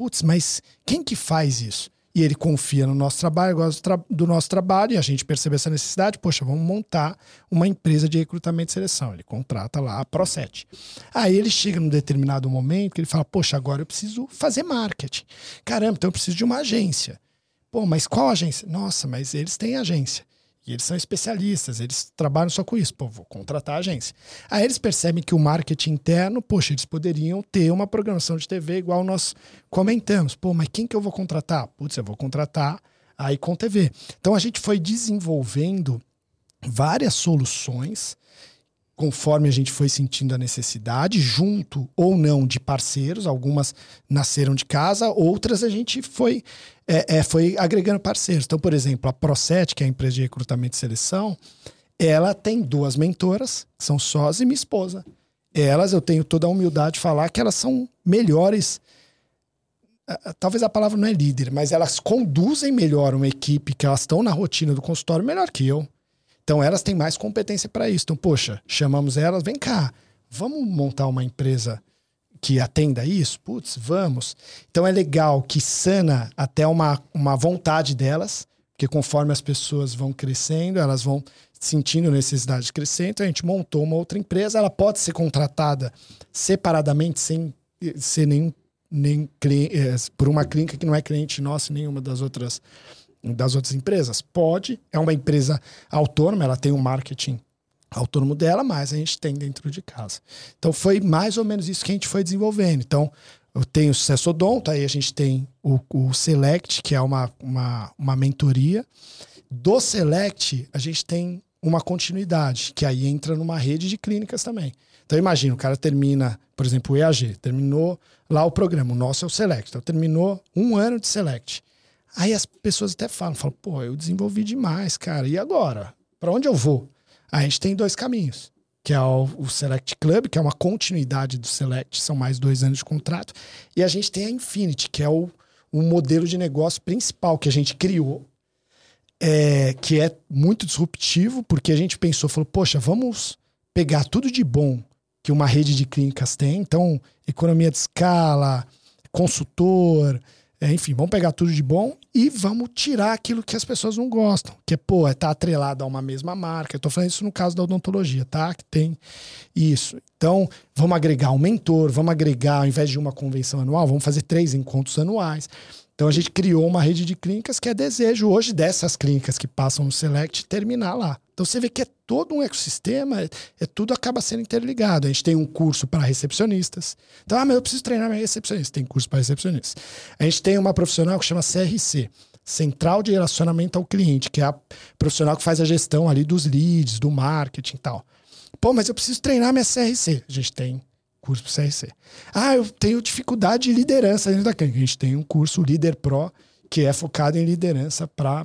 putz, mas quem que faz isso? E ele confia no nosso trabalho, gosta do nosso trabalho, e a gente percebe essa necessidade, poxa, vamos montar uma empresa de recrutamento e seleção. Ele contrata lá a Pro7. Aí ele chega num determinado momento que ele fala, poxa, agora eu preciso fazer marketing. Caramba, então eu preciso de uma agência. Pô, mas qual agência? Nossa, mas eles têm agência. E eles são especialistas, eles trabalham só com isso. Pô, vou contratar a agência. Aí eles percebem que o marketing interno, poxa, eles poderiam ter uma programação de TV igual nós comentamos. Pô, mas quem que eu vou contratar? Putz, eu vou contratar a Icon TV. Então a gente foi desenvolvendo várias soluções conforme a gente foi sentindo a necessidade, junto ou não de parceiros, algumas nasceram de casa, outras a gente foi, é, é, foi agregando parceiros. Então, por exemplo, a Procet, que é a empresa de recrutamento e seleção, ela tem duas mentoras, que são sós e minha esposa. Elas, eu tenho toda a humildade de falar que elas são melhores. Talvez a palavra não é líder, mas elas conduzem melhor uma equipe que elas estão na rotina do consultório melhor que eu. Então elas têm mais competência para isso. Então, poxa, chamamos elas, vem cá, vamos montar uma empresa que atenda isso? Putz, vamos. Então é legal que sana até uma, uma vontade delas, porque conforme as pessoas vão crescendo, elas vão sentindo necessidade de crescer. Então a gente montou uma outra empresa, ela pode ser contratada separadamente, sem ser nenhum, nem eh, por uma clínica que não é cliente nossa, nenhuma das outras das outras empresas? Pode, é uma empresa autônoma, ela tem um marketing autônomo dela, mas a gente tem dentro de casa. Então foi mais ou menos isso que a gente foi desenvolvendo. Então eu tenho o Sucesso Odonto, aí a gente tem o, o Select, que é uma, uma, uma mentoria. Do Select, a gente tem uma continuidade, que aí entra numa rede de clínicas também. Então imagina, o cara termina, por exemplo, o EAG, terminou lá o programa, o nosso é o Select. Então terminou um ano de Select. Aí as pessoas até falam, falam, pô, eu desenvolvi demais, cara. E agora? Para onde eu vou? A gente tem dois caminhos, que é o, o, Select Club, que é uma continuidade do Select, são mais dois anos de contrato, e a gente tem a Infinity, que é o, o modelo de negócio principal que a gente criou. é, que é muito disruptivo, porque a gente pensou, falou, poxa, vamos pegar tudo de bom que uma rede de clínicas tem, então economia de escala, consultor, é, enfim, vamos pegar tudo de bom e vamos tirar aquilo que as pessoas não gostam, que é, pô, é tá atrelado a uma mesma marca. Eu tô falando isso no caso da odontologia, tá? Que tem isso. Então, vamos agregar um mentor, vamos agregar, ao invés de uma convenção anual, vamos fazer três encontros anuais. Então a gente criou uma rede de clínicas que é desejo hoje dessas clínicas que passam no Select terminar lá. Então você vê que é todo um ecossistema, é, é tudo acaba sendo interligado. A gente tem um curso para recepcionistas. Então, ah, mas eu preciso treinar minha recepcionista. Tem curso para recepcionistas. A gente tem uma profissional que chama CRC, Central de Relacionamento ao Cliente, que é a profissional que faz a gestão ali dos leads, do marketing e tal. Pô, mas eu preciso treinar minha CRC. A gente tem curso para CRC. Ah, eu tenho dificuldade de liderança dentro da. A gente tem um curso Líder Pro, que é focado em liderança para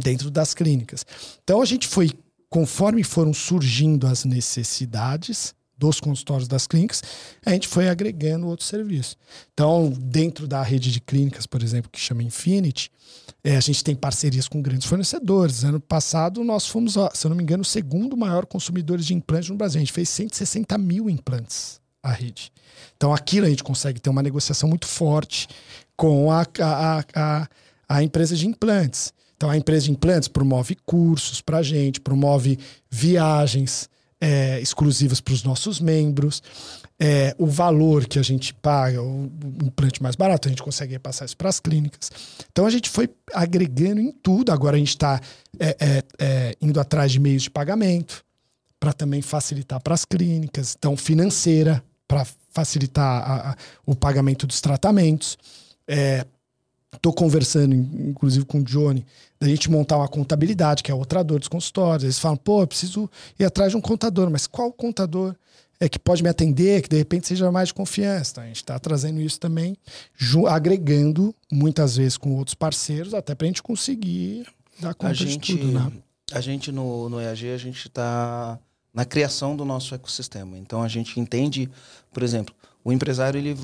dentro das clínicas. Então a gente foi, conforme foram surgindo as necessidades dos consultórios das clínicas, a gente foi agregando outros serviços. Então, dentro da rede de clínicas, por exemplo, que chama Infinity, é, a gente tem parcerias com grandes fornecedores. Ano passado, nós fomos, se eu não me engano, o segundo maior consumidor de implantes no Brasil. A gente fez 160 mil implantes a rede. Então, aquilo a gente consegue ter uma negociação muito forte com a, a, a, a empresa de implantes. Então, a empresa de implantes promove cursos para a gente, promove viagens é, exclusivas para os nossos membros. É, o valor que a gente paga, o, implante mais barato, a gente consegue passar isso para as clínicas. Então, a gente foi agregando em tudo. Agora, a gente está é, é, é, indo atrás de meios de pagamento para também facilitar para as clínicas. Então, financeira, para facilitar a, a, o pagamento dos tratamentos. Estou é, conversando, inclusive, com o Johnny, da gente montar uma contabilidade, que é outra dor dos consultórios. Eles falam, pô, eu preciso ir atrás de um contador, mas qual contador é que pode me atender, que de repente seja mais de confiança? Então, a gente está trazendo isso também, agregando, muitas vezes, com outros parceiros, até para a gente conseguir dar conta a gente, de tudo, né? A gente, no, no EAG, a gente está na criação do nosso ecossistema. Então a gente entende, por exemplo, o empresário ele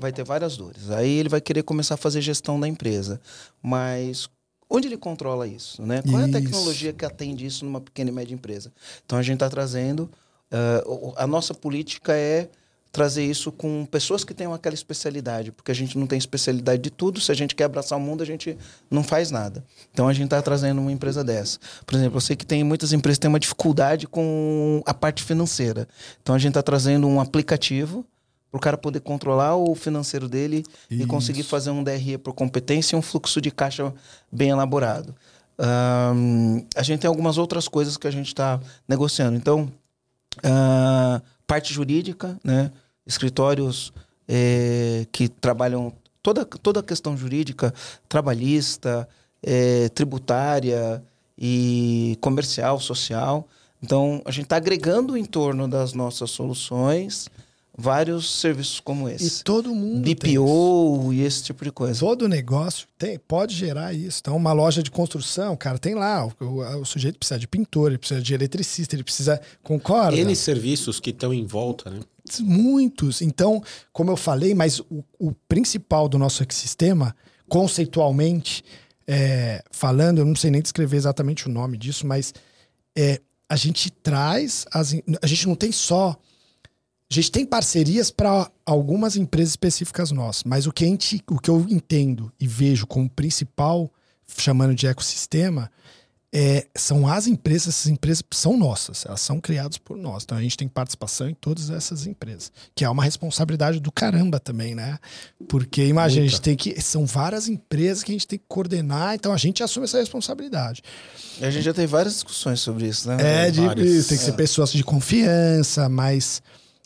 vai ter várias dores. Aí ele vai querer começar a fazer gestão da empresa, mas onde ele controla isso, né? Qual é a tecnologia que atende isso numa pequena e média empresa? Então a gente está trazendo uh, a nossa política é trazer isso com pessoas que tenham aquela especialidade, porque a gente não tem especialidade de tudo. Se a gente quer abraçar o mundo, a gente não faz nada. Então a gente está trazendo uma empresa dessa. Por exemplo, eu sei que tem muitas empresas que têm uma dificuldade com a parte financeira. Então a gente está trazendo um aplicativo para o cara poder controlar o financeiro dele isso. e conseguir fazer um DRE por competência e um fluxo de caixa bem elaborado. Um, a gente tem algumas outras coisas que a gente está negociando. Então, uh, parte jurídica, né? escritórios é, que trabalham toda, toda a questão jurídica, trabalhista, é, tributária e comercial, social. Então, a gente está agregando em torno das nossas soluções vários serviços como esse. E todo mundo BPO e esse tipo de coisa. Todo negócio tem, pode gerar isso. Então, uma loja de construção, cara, tem lá. O, o, o sujeito precisa de pintor, ele precisa de eletricista, ele precisa. Concorda? N serviços que estão em volta, né? Muitos. Então, como eu falei, mas o, o principal do nosso ecossistema, conceitualmente, é, falando, eu não sei nem descrever exatamente o nome disso, mas é, a gente traz. As, a gente não tem só a gente tem parcerias para algumas empresas específicas nossas, mas o que, a gente, o que eu entendo e vejo como principal, chamando de ecossistema, é, são as empresas, essas empresas são nossas, elas são criadas por nós. Então a gente tem participação em todas essas empresas, que é uma responsabilidade do caramba também, né? Porque imagina, Muita. a gente tem que. São várias empresas que a gente tem que coordenar, então a gente assume essa responsabilidade. E a gente já tem várias discussões sobre isso, né? É, de, tem que ser é. pessoas de confiança, mas.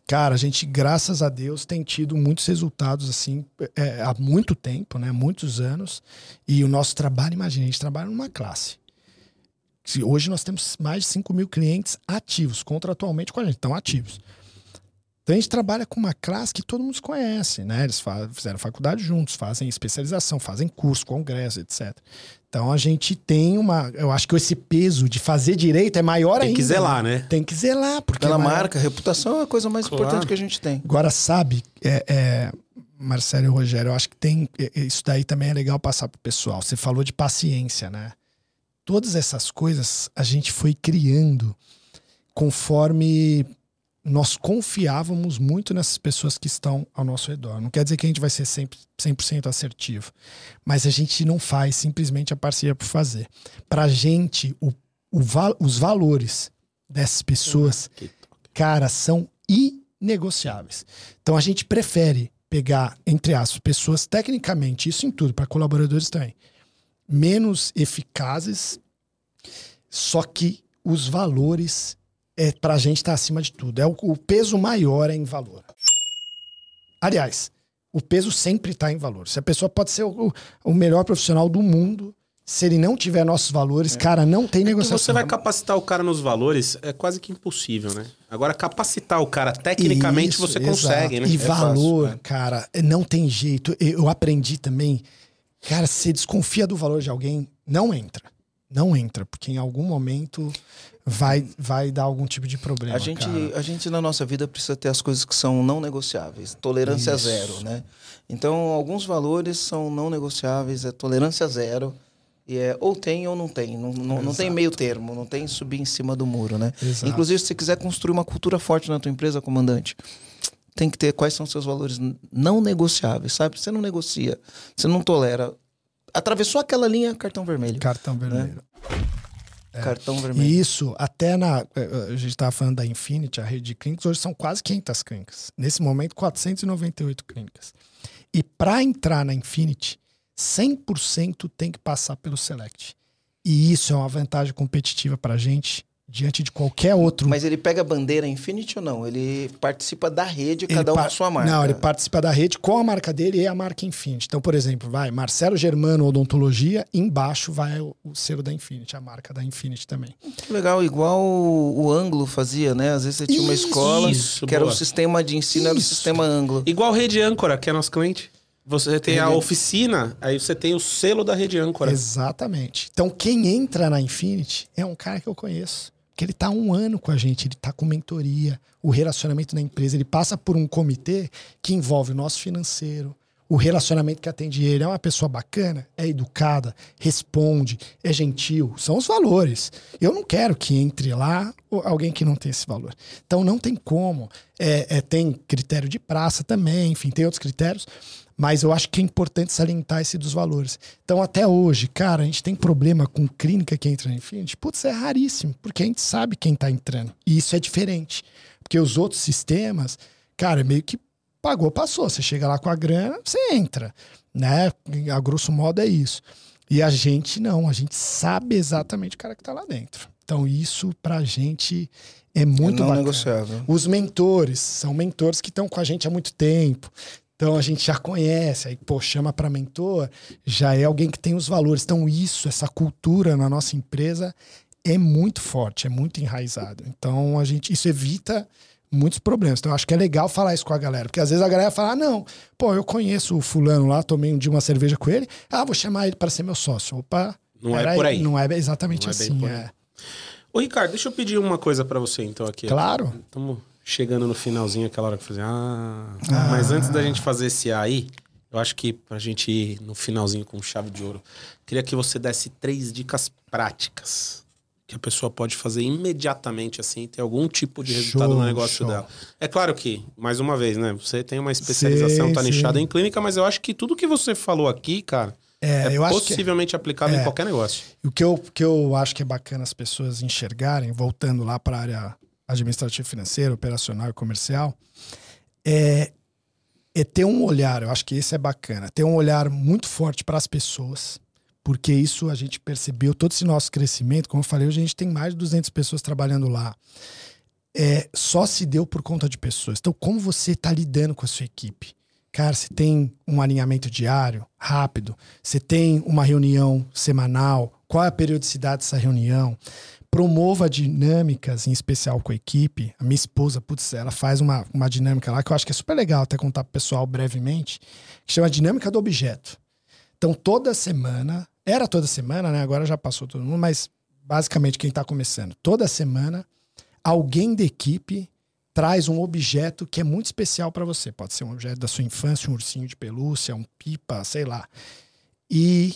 Cara, a gente, graças a Deus, tem tido muitos resultados assim é, há muito tempo, né? Muitos anos. E o nosso trabalho, imagina, a gente trabalha numa classe. Hoje nós temos mais de 5 mil clientes ativos, contratualmente com a gente, estão ativos. Então a gente trabalha com uma classe que todo mundo conhece, né? Eles fizeram faculdade juntos, fazem especialização, fazem curso, congresso, etc. Então a gente tem uma. Eu acho que esse peso de fazer direito é maior tem ainda. Tem que zelar, né? Tem que zelar, porque. Pela é marca, reputação é a coisa mais claro. importante que a gente tem. Agora, sabe, é, é, Marcelo e Rogério, eu acho que tem. É, é, isso daí também é legal passar pro pessoal. Você falou de paciência, né? todas essas coisas a gente foi criando conforme nós confiávamos muito nessas pessoas que estão ao nosso redor. Não quer dizer que a gente vai ser 100%, 100 assertivo, mas a gente não faz simplesmente a parceria por fazer. Para a gente, o, o, os valores dessas pessoas, cara, são inegociáveis. Então a gente prefere pegar, entre aspas, pessoas tecnicamente, isso em tudo, para colaboradores também, menos eficazes, só que os valores é, para a gente está acima de tudo. É o, o, peso maior é em valor. Aliás, o peso sempre está em valor. Se a pessoa pode ser o, o, melhor profissional do mundo, se ele não tiver nossos valores, é. cara, não tem é negociação. você vai capacitar o cara nos valores, é quase que impossível, né? Agora, capacitar o cara tecnicamente Isso, você exato. consegue, né? E é valor, fácil, né? cara, não tem jeito. Eu aprendi também, cara, se desconfia do valor de alguém, não entra. Não entra, porque em algum momento vai, vai dar algum tipo de problema. A gente, a gente na nossa vida precisa ter as coisas que são não negociáveis, tolerância Isso. zero, né? Então, alguns valores são não negociáveis, é tolerância zero. E é ou tem ou não tem. Não, não, não, tem meio termo, não tem subir em cima do muro, né? Exato. Inclusive, se você quiser construir uma cultura forte na tua empresa, comandante, tem que ter quais são seus valores não negociáveis, sabe? Você não negocia, você não tolera. Atravessou aquela linha, cartão vermelho. Cartão né? vermelho. Né? É. Cartão vermelho. E isso, até na. É, é, a gente estava falando da Infinity, a rede de clínicas, hoje são quase 500 clínicas. Nesse momento, 498 clínicas. E para entrar na Infinity, 100% tem que passar pelo Select. E isso é uma vantagem competitiva para a gente diante de qualquer outro. Mas ele pega a bandeira Infinity ou não? Ele participa da rede, cada um com sua marca. Não, ele participa da rede com a marca dele e a marca Infinity. Então, por exemplo, vai Marcelo Germano Odontologia, embaixo vai o, o selo da Infinity, a marca da Infinity também. Legal, igual o, o Anglo fazia, né? Às vezes você tinha uma escola isso, que boa. era o sistema de ensino, isso. era o sistema Anglo. Igual Rede Âncora, que é nosso cliente. Você tem a oficina, aí você tem o selo da rede âncora. Exatamente. Então, quem entra na Infinity é um cara que eu conheço que ele está um ano com a gente, ele está com mentoria, o relacionamento na empresa, ele passa por um comitê que envolve o nosso financeiro, o relacionamento que atende ele. É uma pessoa bacana, é educada, responde, é gentil. São os valores. Eu não quero que entre lá alguém que não tem esse valor. Então não tem como. É, é, tem critério de praça também, enfim, tem outros critérios. Mas eu acho que é importante salientar esse dos valores. Então, até hoje, cara, a gente tem problema com clínica que entra em Infinity. Putz, é raríssimo, porque a gente sabe quem tá entrando. E isso é diferente. Porque os outros sistemas, cara, meio que pagou, passou. Você chega lá com a grana, você entra. Né? A grosso modo é isso. E a gente não, a gente sabe exatamente o cara que tá lá dentro. Então, isso pra gente é muito é não bacana. negociável. Os mentores são mentores que estão com a gente há muito tempo. Então a gente já conhece, aí pô, chama para mentor, já é alguém que tem os valores. Então isso, essa cultura na nossa empresa é muito forte, é muito enraizado. Então a gente isso evita muitos problemas. Então acho que é legal falar isso com a galera, porque às vezes a galera fala: ah, "Não, pô, eu conheço o fulano lá, tomei um dia uma cerveja com ele, ah, vou chamar ele para ser meu sócio". Opa, não é por aí. Não é exatamente não é assim, é. Ô, Ricardo, deixa eu pedir uma coisa para você então aqui. Claro. Estamos chegando no finalzinho, aquela hora que fazer. Ah, ah. Mas antes da gente fazer esse aí, eu acho que pra gente ir no finalzinho com chave de ouro, queria que você desse três dicas práticas que a pessoa pode fazer imediatamente, assim, ter algum tipo de resultado show, no negócio show. dela. É claro que, mais uma vez, né? Você tem uma especialização, sim, tá nichado em clínica, mas eu acho que tudo que você falou aqui, cara, é, é possivelmente aplicado é, em qualquer negócio. O que eu, que eu acho que é bacana as pessoas enxergarem, voltando lá para a área administrativo financeiro, operacional e comercial, é, é ter um olhar, eu acho que esse é bacana, ter um olhar muito forte para as pessoas, porque isso a gente percebeu, todo esse nosso crescimento, como eu falei, hoje a gente tem mais de 200 pessoas trabalhando lá. É, só se deu por conta de pessoas. Então, como você está lidando com a sua equipe? Cara, você tem um alinhamento diário, rápido, você tem uma reunião semanal, qual é a periodicidade dessa reunião? Promova dinâmicas, em especial com a equipe. A minha esposa, putz, ela faz uma, uma dinâmica lá que eu acho que é super legal até contar pro pessoal brevemente, que chama dinâmica do objeto. Então, toda semana, era toda semana, né? Agora já passou todo mundo, mas basicamente quem está começando, toda semana, alguém da equipe traz um objeto que é muito especial para você. Pode ser um objeto da sua infância, um ursinho de pelúcia, um pipa, sei lá. E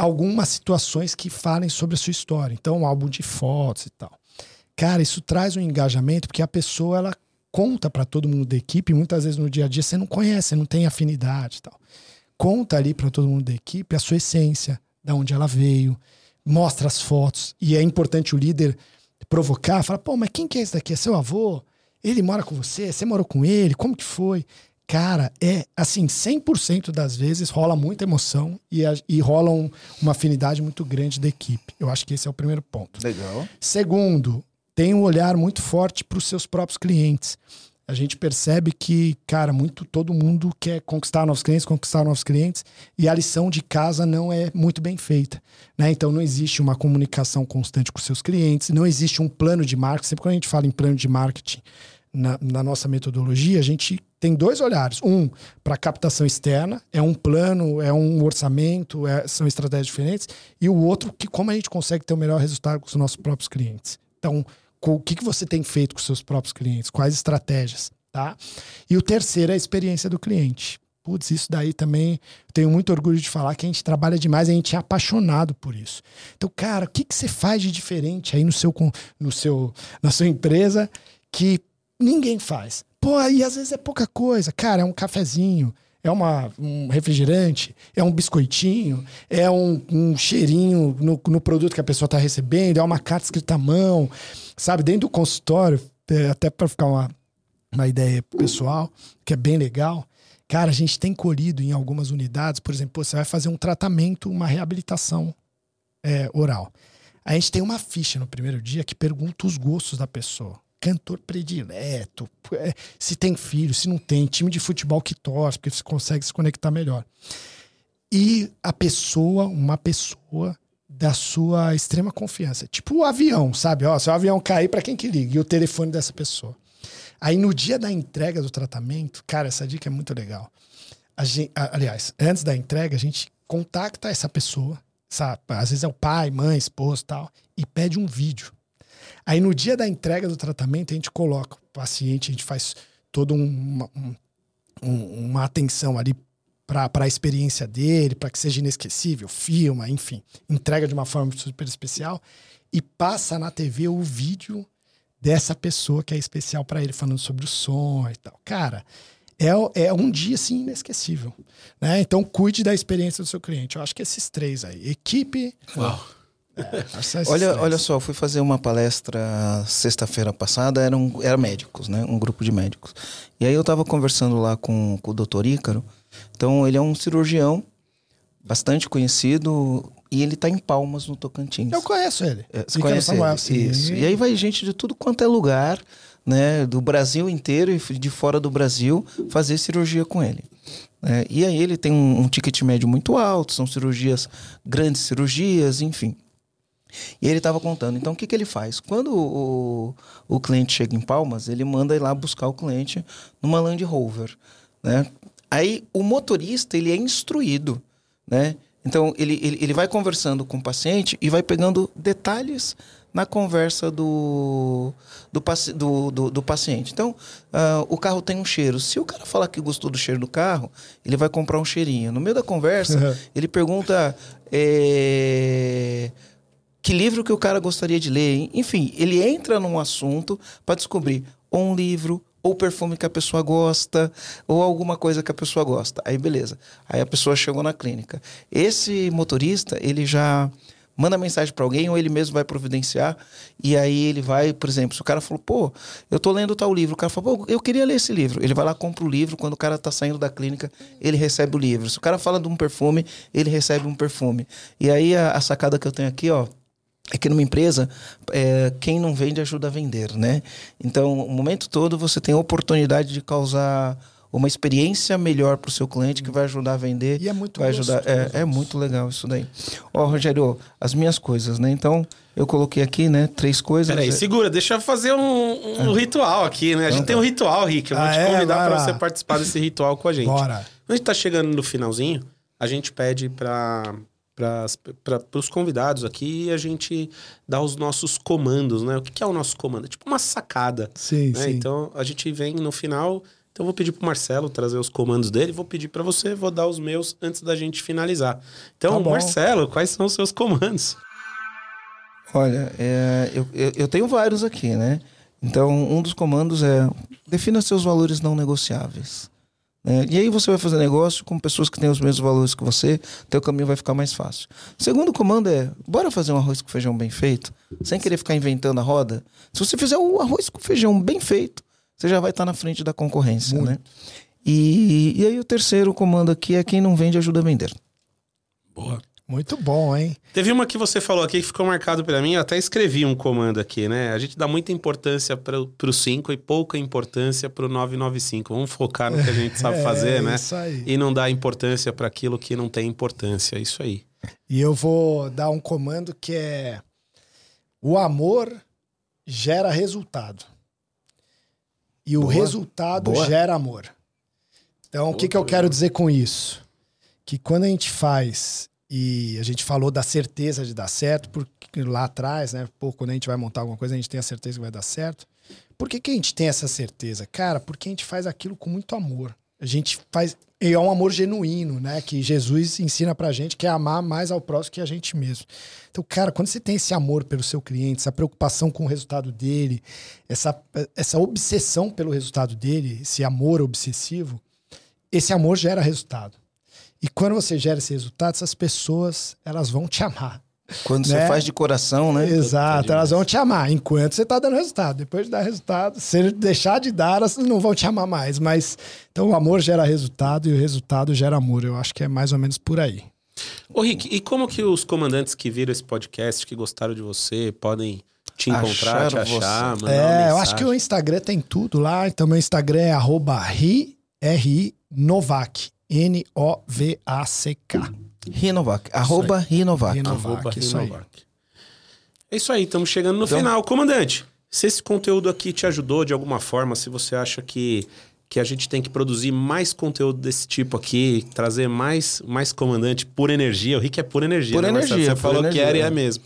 algumas situações que falem sobre a sua história. Então, um álbum de fotos e tal. Cara, isso traz um engajamento porque a pessoa ela conta para todo mundo da equipe, muitas vezes no dia a dia você não conhece, você não tem afinidade e tal. Conta ali para todo mundo da equipe a sua essência, da onde ela veio, mostra as fotos e é importante o líder provocar, falar, pô, mas quem que é esse daqui? É seu avô? Ele mora com você? Você morou com ele? Como que foi? Cara, é assim, 100% das vezes rola muita emoção e, e rola um, uma afinidade muito grande da equipe. Eu acho que esse é o primeiro ponto. Legal. Segundo, tem um olhar muito forte para os seus próprios clientes. A gente percebe que, cara, muito todo mundo quer conquistar novos clientes, conquistar novos clientes, e a lição de casa não é muito bem feita. Né? Então não existe uma comunicação constante com seus clientes, não existe um plano de marketing. Sempre quando a gente fala em plano de marketing na, na nossa metodologia, a gente tem dois olhares. Um para captação externa, é um plano, é um orçamento, é, são estratégias diferentes, e o outro que como a gente consegue ter o melhor resultado com os nossos próprios clientes. Então, o que, que você tem feito com seus próprios clientes? Quais estratégias? Tá? E o terceiro é a experiência do cliente. Putz, isso daí também tenho muito orgulho de falar que a gente trabalha demais, a gente é apaixonado por isso. Então, cara, o que, que você faz de diferente aí no seu, no seu, na sua empresa que ninguém faz? Pô, aí às vezes é pouca coisa. Cara, é um cafezinho, é uma, um refrigerante, é um biscoitinho, é um, um cheirinho no, no, produto que a pessoa está recebendo, é uma carta escrita à mão, sabe? Dentro do consultório, é, até para ficar uma, uma ideia pessoal, que é bem legal. Cara, a gente tem colhido em algumas unidades, por exemplo, você vai fazer um tratamento, uma reabilitação é, oral. A gente tem uma ficha no primeiro dia que pergunta os gostos da pessoa cantor predileto, é, se tem filho, se não tem, time de futebol que torce, porque você consegue se conectar melhor. E a pessoa, uma pessoa da sua extrema confiança. Tipo o avião, sabe? Ó, se o avião cair, para quem que liga? E o telefone dessa pessoa. Aí no dia da entrega do tratamento, cara, essa dica é muito legal. Gente, aliás, antes da entrega, a gente contacta essa pessoa, sabe? Às vezes é o pai, mãe, esposo tal, e pede um vídeo Aí no dia da entrega do tratamento, a gente coloca o paciente, a gente faz toda uma, um, uma atenção ali para a experiência dele, para que seja inesquecível, filma, enfim, entrega de uma forma super especial e passa na TV o vídeo dessa pessoa que é especial para ele, falando sobre o som e tal. Cara, é, é um dia assim inesquecível. Né? Então, cuide da experiência do seu cliente. Eu acho que esses três aí: equipe. Uau olha, olha só, fui fazer uma palestra sexta-feira passada, eram era médicos, né? Um grupo de médicos. E aí eu estava conversando lá com, com o doutor Ícaro. Então, ele é um cirurgião bastante conhecido e ele está em Palmas, no Tocantins. Eu conheço ele. É, você conhece Samuel, ele? Isso. E aí vai gente de tudo quanto é lugar, né? Do Brasil inteiro e de fora do Brasil, fazer cirurgia com ele. É, e aí ele tem um, um ticket médio muito alto, são cirurgias, grandes cirurgias, enfim. E ele estava contando. Então, o que, que ele faz? Quando o, o cliente chega em Palmas, ele manda ir lá buscar o cliente numa Land Rover, né? Aí, o motorista, ele é instruído, né? Então, ele, ele, ele vai conversando com o paciente e vai pegando detalhes na conversa do, do, do, do, do paciente. Então, uh, o carro tem um cheiro. Se o cara falar que gostou do cheiro do carro, ele vai comprar um cheirinho. No meio da conversa, ele pergunta... É que livro que o cara gostaria de ler. Enfim, ele entra num assunto para descobrir ou um livro, ou perfume que a pessoa gosta, ou alguma coisa que a pessoa gosta. Aí beleza. Aí a pessoa chegou na clínica. Esse motorista, ele já manda mensagem para alguém ou ele mesmo vai providenciar e aí ele vai, por exemplo, se o cara falou, pô, eu tô lendo tal livro, o cara falou, pô, eu queria ler esse livro. Ele vai lá, compra o livro, quando o cara tá saindo da clínica, ele recebe o livro. Se o cara fala de um perfume, ele recebe um perfume. E aí a, a sacada que eu tenho aqui, ó, é que numa empresa, é, quem não vende ajuda a vender, né? Então, o momento todo você tem a oportunidade de causar uma experiência melhor para o seu cliente que vai ajudar a vender. E é muito vai ajudar. É, é, muito legal isso daí. Ó, Rogério, as minhas coisas, né? Então, eu coloquei aqui, né? Três coisas. Peraí, segura, deixa eu fazer um, um é. ritual aqui, né? A gente então, tem um ritual, Rick. Eu vou ah, te é? convidar para você participar desse ritual com a gente. Bora. A gente tá chegando no finalzinho, a gente pede para para os convidados aqui e a gente dá os nossos comandos, né? O que, que é o nosso comando? É tipo uma sacada. Sim, né? sim. Então a gente vem no final Então eu vou pedir pro Marcelo trazer os comandos dele, vou pedir para você, vou dar os meus antes da gente finalizar. Então, Tá Marcelo, quais são os seus comandos? Olha, é, eu, eu, eu tenho vários aqui, né? Então, um dos comandos é defina seus valores não negociáveis. Né? E aí você vai fazer negócio com pessoas que têm os mesmos valores que você, teu caminho vai ficar mais fácil. Segundo comando é, bora fazer um arroz com feijão bem feito, sem querer ficar inventando a roda. Se você fizer o arroz com feijão bem feito, você já vai estar na frente da concorrência, né? E, e aí o terceiro comando aqui é quem não vende ajuda a vender. Boa. Muito bom, hein? Teve uma que você falou aqui que ficou marcado pra mim, eu até escrevi um comando aqui, né? A gente dá muita importância para pro 5 e pouca importância pro 995. Vamos focar no que a gente sabe É, fazer, né? isso aí. E não dar importância para aquilo que não tem importância. É isso aí. E eu vou dar um comando que é: o amor gera resultado. E o Boa. resultado Boa. gera amor. Então, o que, que eu quero dizer com isso? Que quando a gente faz, e a gente falou da certeza de dar certo, porque lá atrás, né? Pô, quando a gente vai montar alguma coisa, a gente tem a certeza que vai dar certo. Por que, que a gente tem essa certeza? Cara, porque a gente faz aquilo com muito amor. A gente faz. E é um amor genuíno, né? Que Jesus ensina pra gente que é amar mais ao próximo que a gente mesmo. Então, cara, quando você tem esse amor pelo seu cliente, essa preocupação com o resultado dele, essa, essa obsessão pelo resultado dele, esse amor obsessivo, esse amor gera resultado. E quando você gera esse resultado, essas pessoas, elas vão te amar. Quando você Né? faz de coração, né? Exato, elas vão te amar enquanto você tá dando resultado. Depois de dar resultado, se deixar de dar, elas não vão te amar mais. Mas então o amor gera resultado e o resultado gera amor. Eu acho que é mais ou menos por aí. Ô, Rick, e como que os comandantes que viram esse podcast, que gostaram de você, podem te encontrar, te Acharam achar, você. mandar uma É, eu acho que o Instagram tem tudo lá. Então meu Instagram é arroba ri, R-I, Novak. N-O-V-A-C-K. Rinovac. Arroba Rinovac. Rinovac. Arroba isso aí. Rinovac. É isso aí, estamos chegando no Então- final. Comandante, se esse conteúdo aqui te ajudou de alguma forma, se você acha que, que a gente tem que produzir mais conteúdo desse tipo aqui, trazer mais, mais comandante por energia, o Rick é por energia, Por né, Marcelo? energia, Você por falou que era e é mesmo.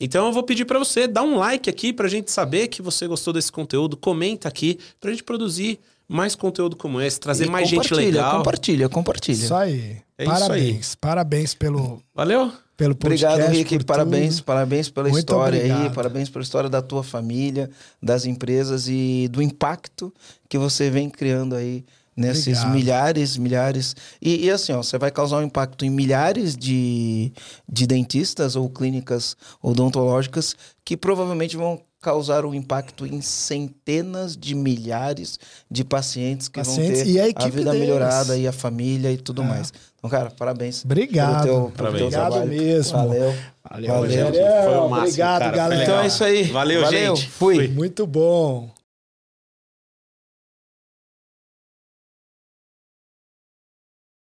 Então eu vou pedir para você dar um like aqui pra gente saber que você gostou desse conteúdo, comenta aqui pra gente produzir mais conteúdo como esse, trazer E mais gente compartilha, legal. Compartilha, compartilha. Isso aí. É isso parabéns. Parabéns pelo, Valeu? pelo podcast. Obrigado, Rick. por Parabéns, tudo. parabéns pela Muito história aí, obrigado. parabéns pela história da tua família, das empresas e do impacto que você vem criando aí nesses Obrigado. milhares, milhares. E, e assim, ó, você vai causar um impacto em milhares de, de dentistas ou clínicas odontológicas que provavelmente vão causar um impacto em centenas de milhares de pacientes que Pacientes vão ter e a a, vida deles. melhorada e a família e tudo É. mais. Então, cara, parabéns. Obrigado. Pelo teu, pelo Parabéns. teu Obrigado trabalho. mesmo. Valeu. Valeu, Valeu. gente. Foi o máximo, Obrigado, cara. Galera. Então é isso aí. Valeu, Valeu. gente. Fui. Muito bom.